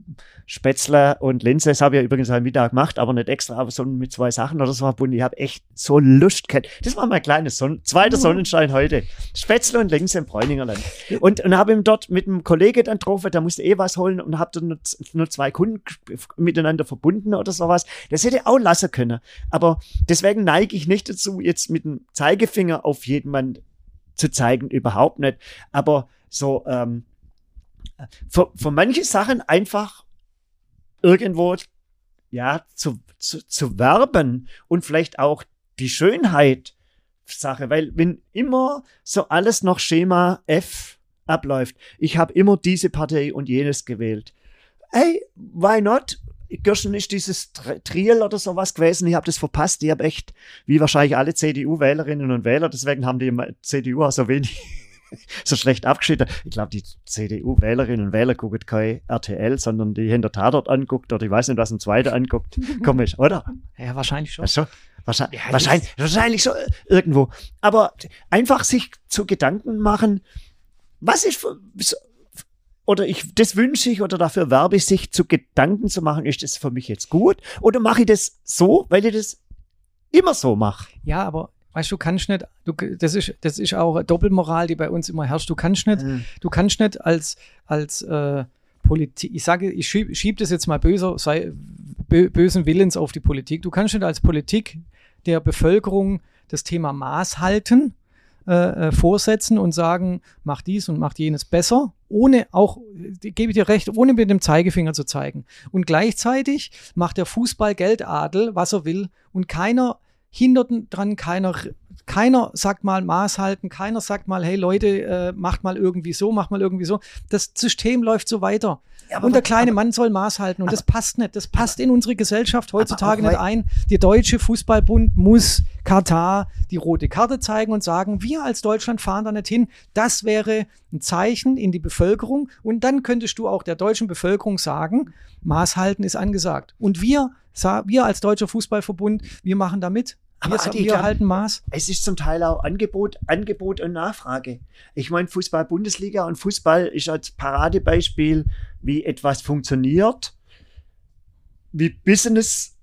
Spätzle und Linse, das habe ich ja übrigens am Mittag gemacht, aber nicht extra, aber so mit zwei Sachen oder so verbunden. Ich habe echt so Lust gehabt. Das war mein kleines Son zweiter Sonnenschein heute. Spätzle und Linse im Bräuningerland. Und, und habe ihm dort mit einem Kollege dann getroffen, der musste eh was holen und habe dann nur, nur zwei Kunden miteinander verbunden oder sowas. Das hätte auch lassen können. Aber deswegen neige ich nicht dazu, jetzt mit dem Zeigefinger auf jeden Mann zu zeigen, überhaupt nicht. Aber so ähm, für, für manche Sachen einfach irgendwo ja zu, zu, zu werben und vielleicht auch die Schönheit Sache, weil wenn immer so alles noch Schema F abläuft, ich habe immer diese Partei und jenes gewählt. Hey, why not? Gestern ist dieses Triel oder sowas gewesen. Ich habe das verpasst. Ich habe echt, wie wahrscheinlich alle CDU-Wählerinnen und Wähler, deswegen haben die CDU auch so wenig, so schlecht abgeschnitten. Ich glaube, die CDU-Wählerinnen und Wähler gucken kein RTL, sondern die hinter Tatort anguckt oder ich weiß nicht, was ein zweiter anguckt. Komisch, oder? Ja, wahrscheinlich schon. Also, wahrscheinlich, ja, wahrscheinlich, wahrscheinlich so äh, irgendwo. Aber einfach sich zu Gedanken machen, was ist für, oder ich, das wünsche ich oder dafür werbe ich, sich zu Gedanken zu machen, ist das für mich jetzt gut? Oder mache ich das so, weil ich das immer so mache? Ja, aber weißt du, kannst nicht, du, das ist, das ist auch Doppelmoral, die bei uns immer herrscht. Du kannst nicht, mhm. du kannst nicht als, als äh, Politik, ich sage, ich schiebe schieb das jetzt mal böser, sei, bö, bösen Willens auf die Politik. Du kannst nicht als Politik der Bevölkerung das Thema Maß halten äh, äh, vorsetzen und sagen, mach dies und mach jenes besser, ohne auch, gebe ich dir recht, ohne mit dem Zeigefinger zu zeigen. Und gleichzeitig macht der Fußball Geldadel, was er will, und keiner hindert dran, keiner keiner sagt mal Maß halten, keiner sagt mal, hey Leute, äh, macht mal irgendwie so, macht mal irgendwie so. Das System läuft so weiter. Ja, und der kleine aber, Mann soll Maß halten und aber, das passt nicht. Das passt aber, in unsere Gesellschaft heutzutage nicht ein. Der Deutsche Fußballbund muss Katar die rote Karte zeigen und sagen, wir als Deutschland fahren da nicht hin. Das wäre ein Zeichen in die Bevölkerung und dann könntest du auch der deutschen Bevölkerung sagen, Maß halten ist angesagt. Und wir, wir als Deutscher Fußballverbund, wir machen da mit. Aber wir, Adi, wir halten Maß. Es ist zum Teil auch Angebot, Angebot und Nachfrage. Ich meine, Fußball-Bundesliga und Fußball ist als Paradebeispiel, wie etwas funktioniert, wie Business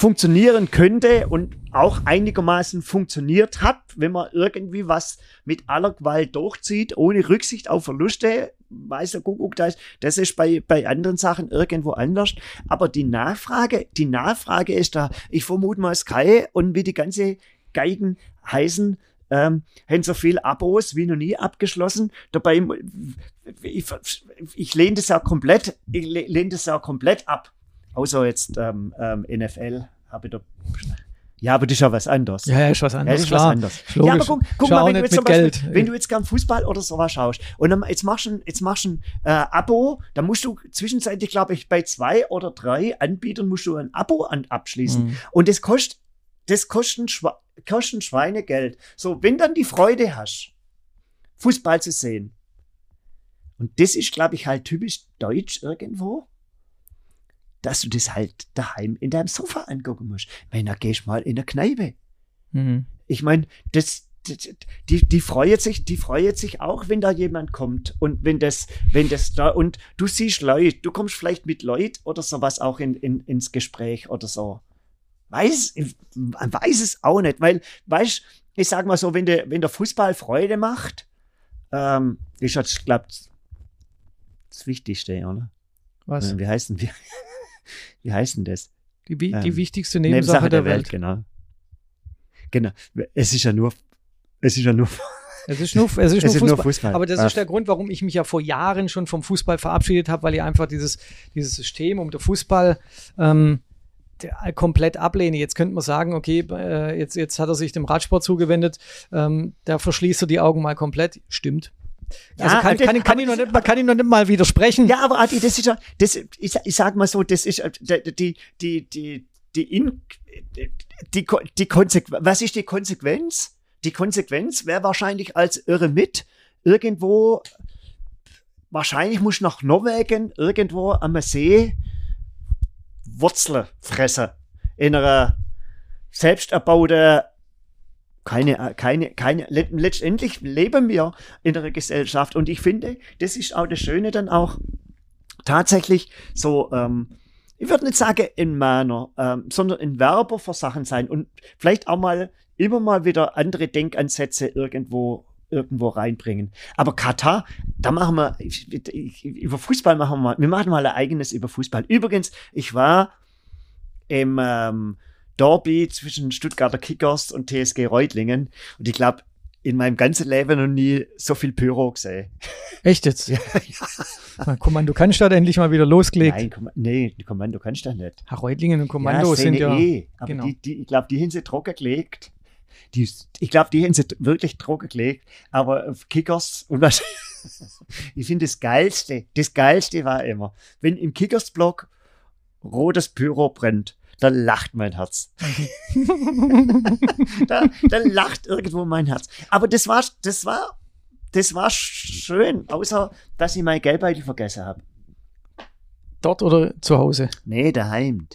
funktionieren könnte und auch einigermaßen funktioniert hat, wenn man irgendwie was mit aller Gewalt durchzieht, ohne Rücksicht auf Verluste. Weiß der Kuckuck, das, das ist bei, bei anderen Sachen irgendwo anders. Aber die Nachfrage, die Nachfrage ist da, ich vermute mal Sky und wie die ganze Geigen heißen, ähm, haben so viel Abos wie noch nie abgeschlossen. Dabei, ich, ich lehne das ja komplett, ich lehne das ja komplett ab. Außer jetzt ähm, ähm, NFL habe ich da. Ja, aber das ist ja was anderes. Ja, ist was anderes. Ja, ist was anderes. Logisch. Ja, aber guck, guck Schau mal, wenn du, jetzt zum Beispiel, Geld. wenn du jetzt gern Fußball oder sowas schaust und dann, jetzt machst du ein, jetzt machst ein äh, Abo, dann musst du zwischenzeitlich, glaube ich, bei zwei oder drei Anbietern musst du ein Abo an, abschließen. Mhm. Und das kostet, das Schwa- kostet ein Schweinegeld. So, wenn dann die Freude hast, Fußball zu sehen. Und das ist, glaube ich, halt typisch deutsch irgendwo, dass du das halt daheim in deinem Sofa angucken musst. Wenn da gehst du mal in der Kneipe. Mhm. Ich meine, das, die, die freut sich, die freut sich auch, wenn da jemand kommt und wenn das, wenn das da und du siehst Leute, du kommst vielleicht mit Leuten oder sowas auch in, in, ins Gespräch oder so. Weiß, weiß es auch nicht, weil, weißt, ich sag mal so, wenn der, wenn der Fußball Freude macht, ähm, ist das, glaub, das Wichtigste, oder? Was? Wie heißt denn, wie, wie heißt denn das? Die, die Ähm, wichtigste Nebensache, der, Welt. genau. Genau. Es ist ja nur, es ist ja nur, Es ist nur, es ist es nur ist nur Fußball. Fußball. Aber das Ah. ist der Grund, warum ich mich ja vor Jahren schon vom Fußball verabschiedet habe, weil ich einfach dieses, dieses System um den Fußball ähm, der, komplett ablehne. Jetzt könnte man sagen, okay, äh, jetzt, jetzt hat er sich dem Radsport zugewendet, ähm, da verschließt er die Augen mal komplett. Stimmt. Also Ja, kann, aber kann, das- kann, aber ich noch nicht, mal- kann ich noch nicht mal widersprechen. Ja, aber Adi, das ist ja, das, ich, ich sag mal so, das ist äh, die, die, die, die, in, die, die Konsequenz, was ist die Konsequenz? Die Konsequenz wäre wahrscheinlich als Irre mit irgendwo, wahrscheinlich muss nach Norwegen irgendwo am See Wurzeln fressen. In einer selbst erbauten keine, keine, keine, let- letztendlich leben wir in einer Gesellschaft und ich finde, das ist auch das Schöne dann auch tatsächlich so, ähm, ich würde nicht sagen in Männer, ähm, sondern in Werber für Sachen sein und vielleicht auch mal immer mal wieder andere Denkansätze irgendwo irgendwo reinbringen. Aber Katar, da machen wir, über Fußball machen wir mal, wir machen mal ein eigenes über Fußball. Übrigens, ich war im ähm, Derby zwischen Stuttgarter Kickers und TSG Reutlingen und ich glaube, in meinem ganzen Leben noch nie so viel Pyro gesehen. Echt jetzt? Na, Kommando Cannstatt endlich mal wieder losgelegt. Nein, Komm nee, Kommando kannst du nicht. Herr Reutlingen und Kommando sind Szene ja. eh. Aber genau. die, die, ich glaube, die haben sie trocken gelegt. Die, ich glaube, die haben sie wirklich trocken gelegt. Aber auf Kickers und was. ich finde das Geilste, das Geilste war immer, wenn im Kickers-Block rotes Pyro brennt, dann lacht mein Herz. da, dann lacht irgendwo mein Herz. Aber das war, das war, das war schön, außer dass ich mein Geldbeutel vergessen habe. Dort oder zu Hause? Nee, daheim.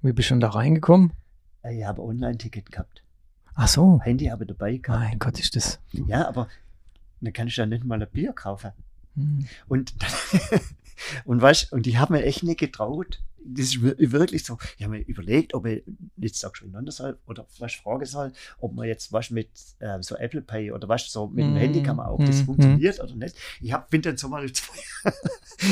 Wie bist du denn da reingekommen? Ich habe Online-Ticket gehabt. Ach so. Handy habe ich dabei gehabt. Mein Gott, ist das. Ja, aber dann kann ich ja nicht mal ein Bier kaufen. Hm. Und, und weißt, und ich habe mir echt nicht getraut. Das ist wir- wirklich so. Ich habe mir überlegt, ob ich jetzt auch schon runter soll oder was fragen soll, ob man jetzt was mit äh, so Apple Pay oder was so mit dem Mhm. Handy kann man auch, das Mhm. funktioniert oder nicht. Ich hab, bin dann so mal zwei,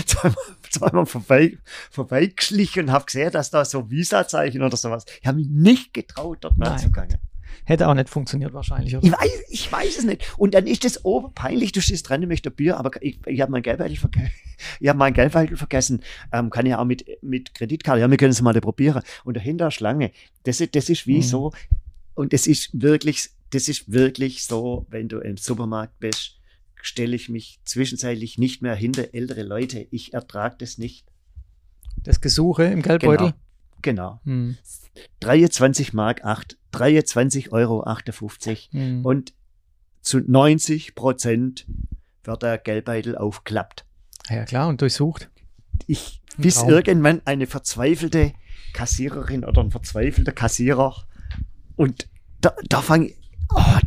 zweimal, zweimal vorbei, vorbeigeschlichen und habe gesehen, dass da so Visa-Zeichen oder sowas. Ich habe mich nicht getraut, dort nachzugangen. Hätte auch nicht funktioniert wahrscheinlich. Oder? Ich weiß, ich weiß es nicht. Und dann ist es oberpeinlich, du stehst dran, du möchtest Bier, aber ich, ich habe mein Geldbeutel vergessen. Ich habe mein Geldbeutel vergessen. Ähm, kann ja auch mit, mit Kreditkarte. Ja, wir können es mal probieren. Und dahinter Schlange. Das ist, das ist wie Mhm. so. Und das ist wirklich, das ist wirklich so, wenn du im Supermarkt bist, stelle ich mich zwischenzeitlich nicht mehr hinter ältere Leute. Ich ertrage das nicht. Das Gesuche im Geldbeutel. Genau. Hm. 23 Mark 8, 23 Euro 58. Hm. und zu 90 Prozent wird der Geldbeutel aufklappt. ja, klar, und durchsucht. Ich, bis Traum. irgendwann eine verzweifelte Kassiererin oder ein verzweifelter Kassierer und da, da fange ich, oh,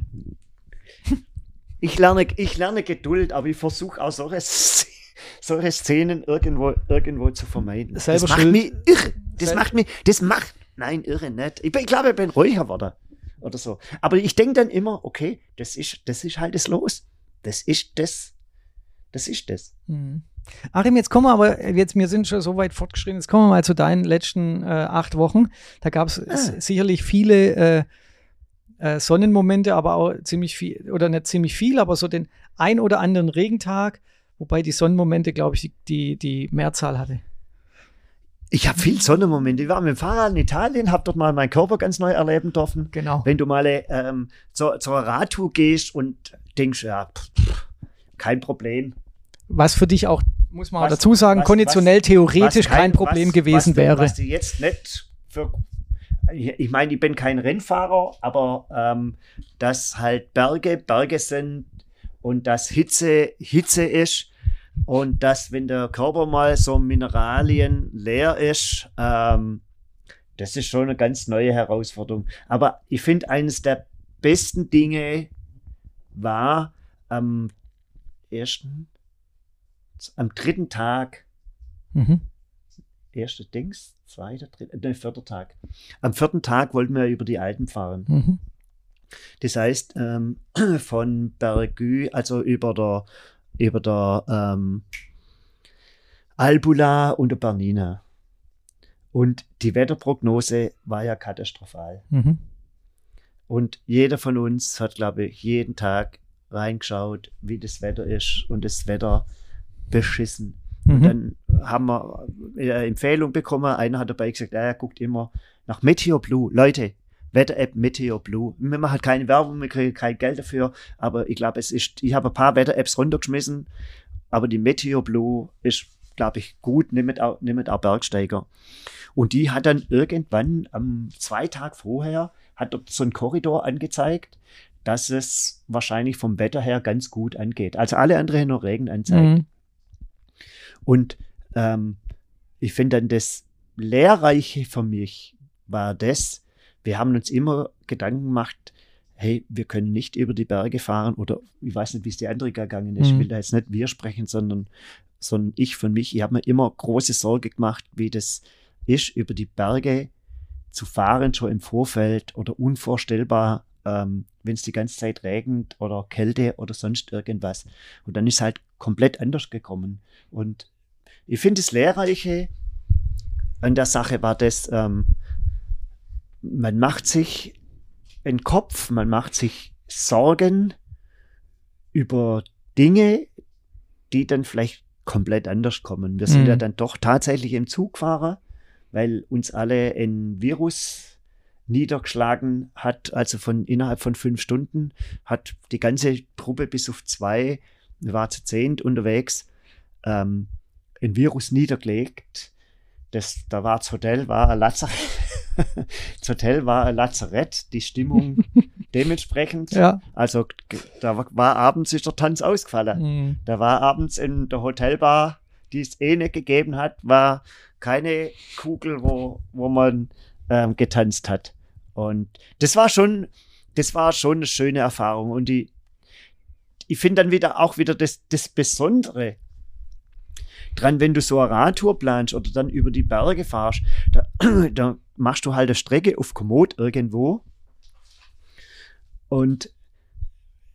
ich lerne, ich lerne Geduld, aber ich versuche auch solche, solche Szenen irgendwo, irgendwo zu vermeiden. Selber das macht schuld. mich irre. Das Sel- macht mich, das macht nein, irre nicht. Ich, ich glaube, ich bin ruhiger geworden oder so. Aber ich denke dann immer, okay, das ist, das ist halt das Los. Das ist das. Das ist das. Mhm. Achim, jetzt kommen wir aber, jetzt, wir sind schon so weit fortgeschritten, jetzt kommen wir mal zu deinen letzten äh, acht Wochen. Da gab es ah. sicherlich viele äh, äh, Sonnenmomente, aber auch ziemlich viel, oder nicht ziemlich viel, aber so den ein oder anderen Regentag, wobei die Sonnenmomente, glaube ich, die, die, die Mehrzahl hatte. Ich habe viel Sonnenmomente. Ich war mit dem Fahrrad in Italien, habe dort mal meinen Körper ganz neu erleben dürfen. Genau. Wenn du mal ähm, zur, zur Radtour gehst und denkst, ja, pff, kein Problem. Was für dich auch, muss man was, dazu sagen, was, konditionell was, theoretisch kein, kein, Problem gewesen wäre. Was du jetzt nicht für ich meine, ich bin kein Rennfahrer, aber ähm, dass halt Berge Berge sind und dass Hitze Hitze ist und dass, wenn der Körper mal so Mineralien leer ist, ähm, das ist schon eine ganz neue Herausforderung. Aber ich finde, eines der besten Dinge war am ersten, am dritten Tag, mhm. erste Dings, zweiter, dritter, ne, vierter Tag. Am vierten Tag wollten wir über die Alpen fahren. Mhm. Das heißt, ähm, von Bergü, also über der, über der ähm, Albula und der Bernina. Und die Wetterprognose war ja katastrophal. Mhm. Und jeder von uns hat, glaube ich, jeden Tag reingeschaut, wie das Wetter ist und das Wetter beschissen. Mhm. Und dann haben wir eine Empfehlung bekommen. Einer hat dabei gesagt, er guckt immer nach Meteor Blue. Leute, Wetter-App Meteor Blue. Wir machen halt keine Werbung, wir kriegen kein Geld dafür, aber ich glaube, es ist, ich habe ein paar Wetter-Apps runtergeschmissen, aber die Meteor Blue ist, glaube ich, gut, nimmt auch, nimmt auch Bergsteiger. Und die hat dann irgendwann am zwei Tage vorher, hat dort so einen Korridor angezeigt, dass es wahrscheinlich vom Wetter her ganz gut angeht. Also alle anderen nur Regen anzeigt. Mhm. Und ähm, ich finde dann das Lehrreiche für mich war das, wir haben uns immer Gedanken gemacht, hey, wir können nicht über die Berge fahren oder ich weiß nicht, wie es die andere gegangen ist. Mhm. Ich will da jetzt nicht wir sprechen, sondern, sondern ich von mich. Ich habe mir immer große Sorge gemacht, wie das ist, über die Berge zu fahren, schon im Vorfeld oder unvorstellbar, ähm, wenn es die ganze Zeit regnet oder Kälte oder sonst irgendwas. Und dann ist halt komplett anders gekommen. Und ich finde das Lehrreiche an der Sache war das, ähm, man macht sich einen Kopf, man macht sich Sorgen über Dinge, die dann vielleicht komplett anders kommen. Wir sind mhm. ja dann doch tatsächlich im Zugfahrer, weil uns alle ein Virus niedergeschlagen hat, also von innerhalb von fünf Stunden hat die ganze Truppe bis auf zwei, waren zu zehnt unterwegs, ähm, ein Virus niedergelegt. Das, da war das Hotel, war ein Lazarett. das Hotel war ein Lazarett, die Stimmung dementsprechend. Ja. Also da war abends ist der Tanz ausgefallen. Mhm. Da war abends in der Hotelbar, die es eh nicht gegeben hat, war keine Kugel, wo, wo man ähm, getanzt hat. Und das war schon, das war schon eine schöne Erfahrung. Und die, ich finde dann wieder auch wieder das, das Besondere dran, wenn du so eine Radtour planst oder dann über die Berge fahrst, da, da machst du halt eine Strecke auf Komoot irgendwo. Und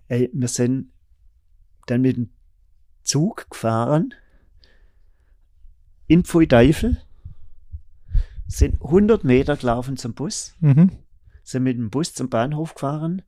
ey, wir sind dann mit dem Zug gefahren in Pfui-Deifel, sind 100 Meter gelaufen zum Bus, mhm. sind mit dem Bus zum Bahnhof gefahren,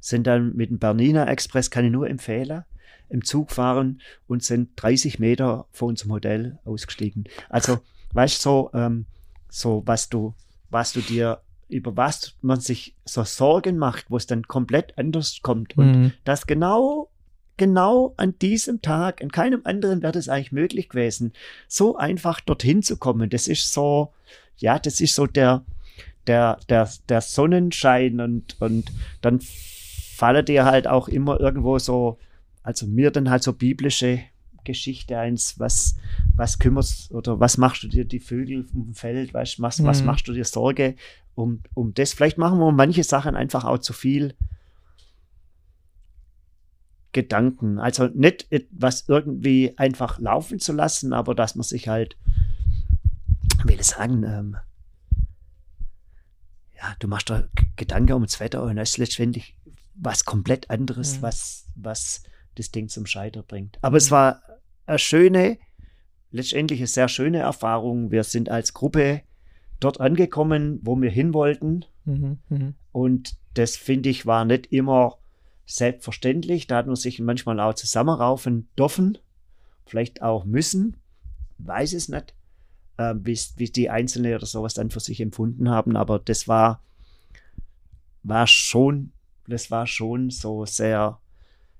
sind dann mit dem Bernina Express, kann ich nur empfehlen, im Zug fahren und sind 30 Meter vor unserem Hotel ausgestiegen. Also, weißt du, so, ähm, so was du, was du dir über was man sich so Sorgen macht, wo es dann komplett anders kommt. Und mhm. das genau, genau an diesem Tag, in keinem anderen wäre das eigentlich möglich gewesen, so einfach dorthin zu kommen. Das ist so, ja, das ist so der, der, der, der Sonnenschein und, und dann fallen dir halt auch immer irgendwo so also mir dann halt so biblische Geschichte eins, was, was kümmerst oder was machst du dir die Vögel vom Feld, weißt, was, mhm. was machst du dir Sorge um, um das? Vielleicht machen wir manche Sachen einfach auch zu viel Gedanken. Also nicht etwas irgendwie einfach laufen zu lassen, aber dass man sich halt, will ich sagen, ähm, ja, du machst da Gedanken ums Wetter und das ist letztendlich was komplett anderes, Mhm. was, was das Ding zum Scheitern bringt. Aber es war eine schöne, letztendlich eine sehr schöne Erfahrung. Wir sind als Gruppe dort angekommen, wo wir hin wollten. Mhm. Mhm. Und das finde ich war nicht immer selbstverständlich. Da hat man sich manchmal auch zusammenraufen dürfen, vielleicht auch müssen, weiß es nicht, äh, wie wie die Einzelne oder sowas dann für sich empfunden haben. Aber das war, war schon, das war schon so sehr,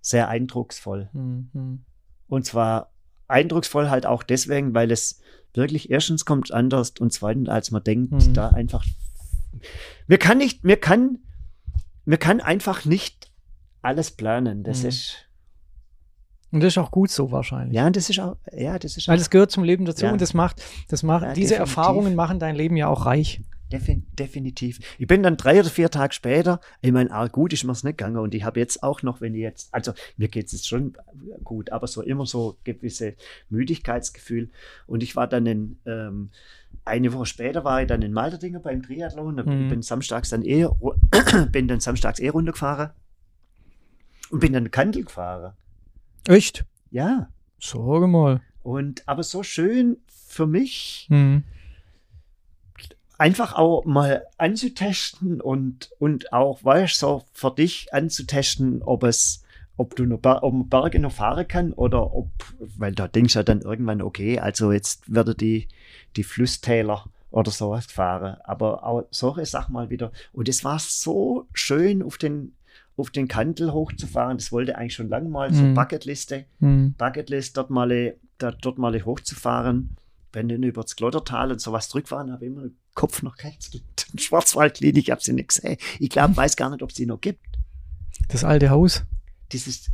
sehr eindrucksvoll. Mhm. Und zwar eindrucksvoll halt auch deswegen, weil es wirklich erstens kommt anders und zweitens, als man denkt, Mhm. da einfach. Mir kann nicht, mir kann, mir kann einfach nicht alles planen. Das Mhm. ist, Und das ist auch gut so wahrscheinlich. ja, das ist auch, ja, das ist Weil auch das gehört zum Leben dazu Ja. und das macht, das macht, Ja, diese definitiv. Erfahrungen machen dein Leben ja auch reich. Defin definitiv. Ich bin dann drei oder vier Tage später, ich meine, ah, gut ist mir's nicht gegangen und ich habe jetzt auch noch, wenn ich jetzt, also mir geht es jetzt schon gut, aber so immer so gewisse Müdigkeitsgefühl und ich war dann in, ähm, eine Woche später war ich dann in Malterdinger beim Triathlon, und Mhm. bin samstags dann eh, bin dann samstags eh runtergefahren und bin dann Kandel gefahren. Echt? Ja, Sorge mal. und aber so schön für mich, Mhm. Einfach auch mal anzutesten und, und auch, weißt du, so für dich anzutesten, ob es, ob du noch ob Berge noch fahren kann oder ob, weil da denkst du ja dann irgendwann, okay, also jetzt werde die, die Flusstäler oder sowas fahren. Aber auch solche Sachen mal wieder. Und es war so schön, auf den, auf den Kantel hochzufahren. Das wollte eigentlich schon lange mal, so Mhm. Bucketliste. Mhm. Bucketlist dort mal, da, dort mal hochzufahren. Bin dann über das Glottertal und sowas zurückfahren, habe immer den Kopf noch rechts. Die Schwarzwaldklinik, ich habe sie nicht gesehen. Ich glaube, weiß gar nicht, ob es die noch gibt. Das alte Haus? Dieses,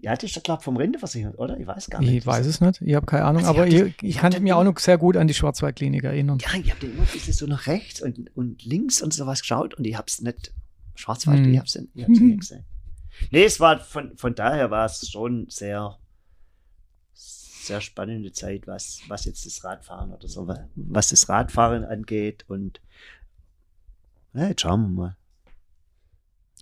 ja, das ist der glaube vom Renteversicherung, oder? Ich weiß gar nicht. Ich weiß es nicht. Ich habe keine Ahnung. Also ich aber ich, das- ich, ich kann das mich auch noch sehr gut an die Schwarzwaldklinik erinnern. Ja, ich habe immer dieses so nach rechts und, und links und sowas geschaut und ich habe es nicht. Schwarzwald, Hm. ich habe es ich hab's nicht gesehen. Nee, es war von, von daher war es schon sehr, sehr spannende Zeit, was, was jetzt das Radfahren oder so, was das Radfahren angeht. Und ja, jetzt schauen wir mal.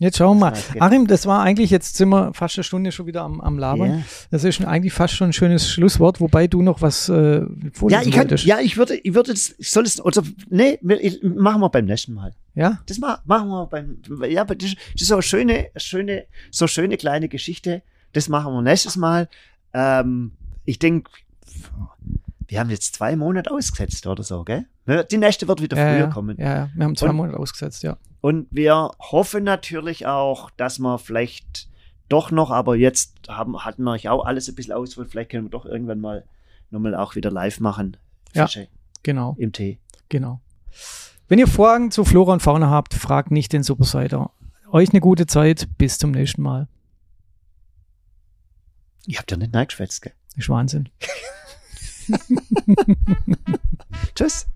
Jetzt schauen wir mal. Arim, das war eigentlich, jetzt sind wir fast eine Stunde schon wieder am, am Labern. Ja. Das ist eigentlich fast schon ein schönes Schlusswort, wobei du noch was äh, vorlesen Ja, ich kann, wolltest. ja, ich würde, ich würde, das, ich soll es, oder, nee, ich, machen wir beim nächsten Mal. Ja? Das ma machen wir beim, ja, aber das, das ist so eine schöne, schöne, so schöne kleine Geschichte. Das machen wir nächstes Mal. Ähm, ich denke, wir haben jetzt zwei Monate ausgesetzt oder so, gell? Die nächste wird wieder ja, früher ja, kommen. Ja, ja. Wir haben zwei Und- Monate ausgesetzt, ja. Und wir hoffen natürlich auch, dass wir vielleicht doch noch, aber jetzt haben, hatten wir auch alles ein bisschen aus, vielleicht können wir doch irgendwann mal nochmal auch wieder live machen. Ja. Fische Genau, im Tee. genau. Wenn ihr Fragen zu Flora und Fauna habt, fragt nicht den Superseiter. Euch eine gute Zeit. Bis zum nächsten Mal. Ihr habt ja nicht nachgeschwätzt, gell? Das ist Wahnsinn. Tschüss.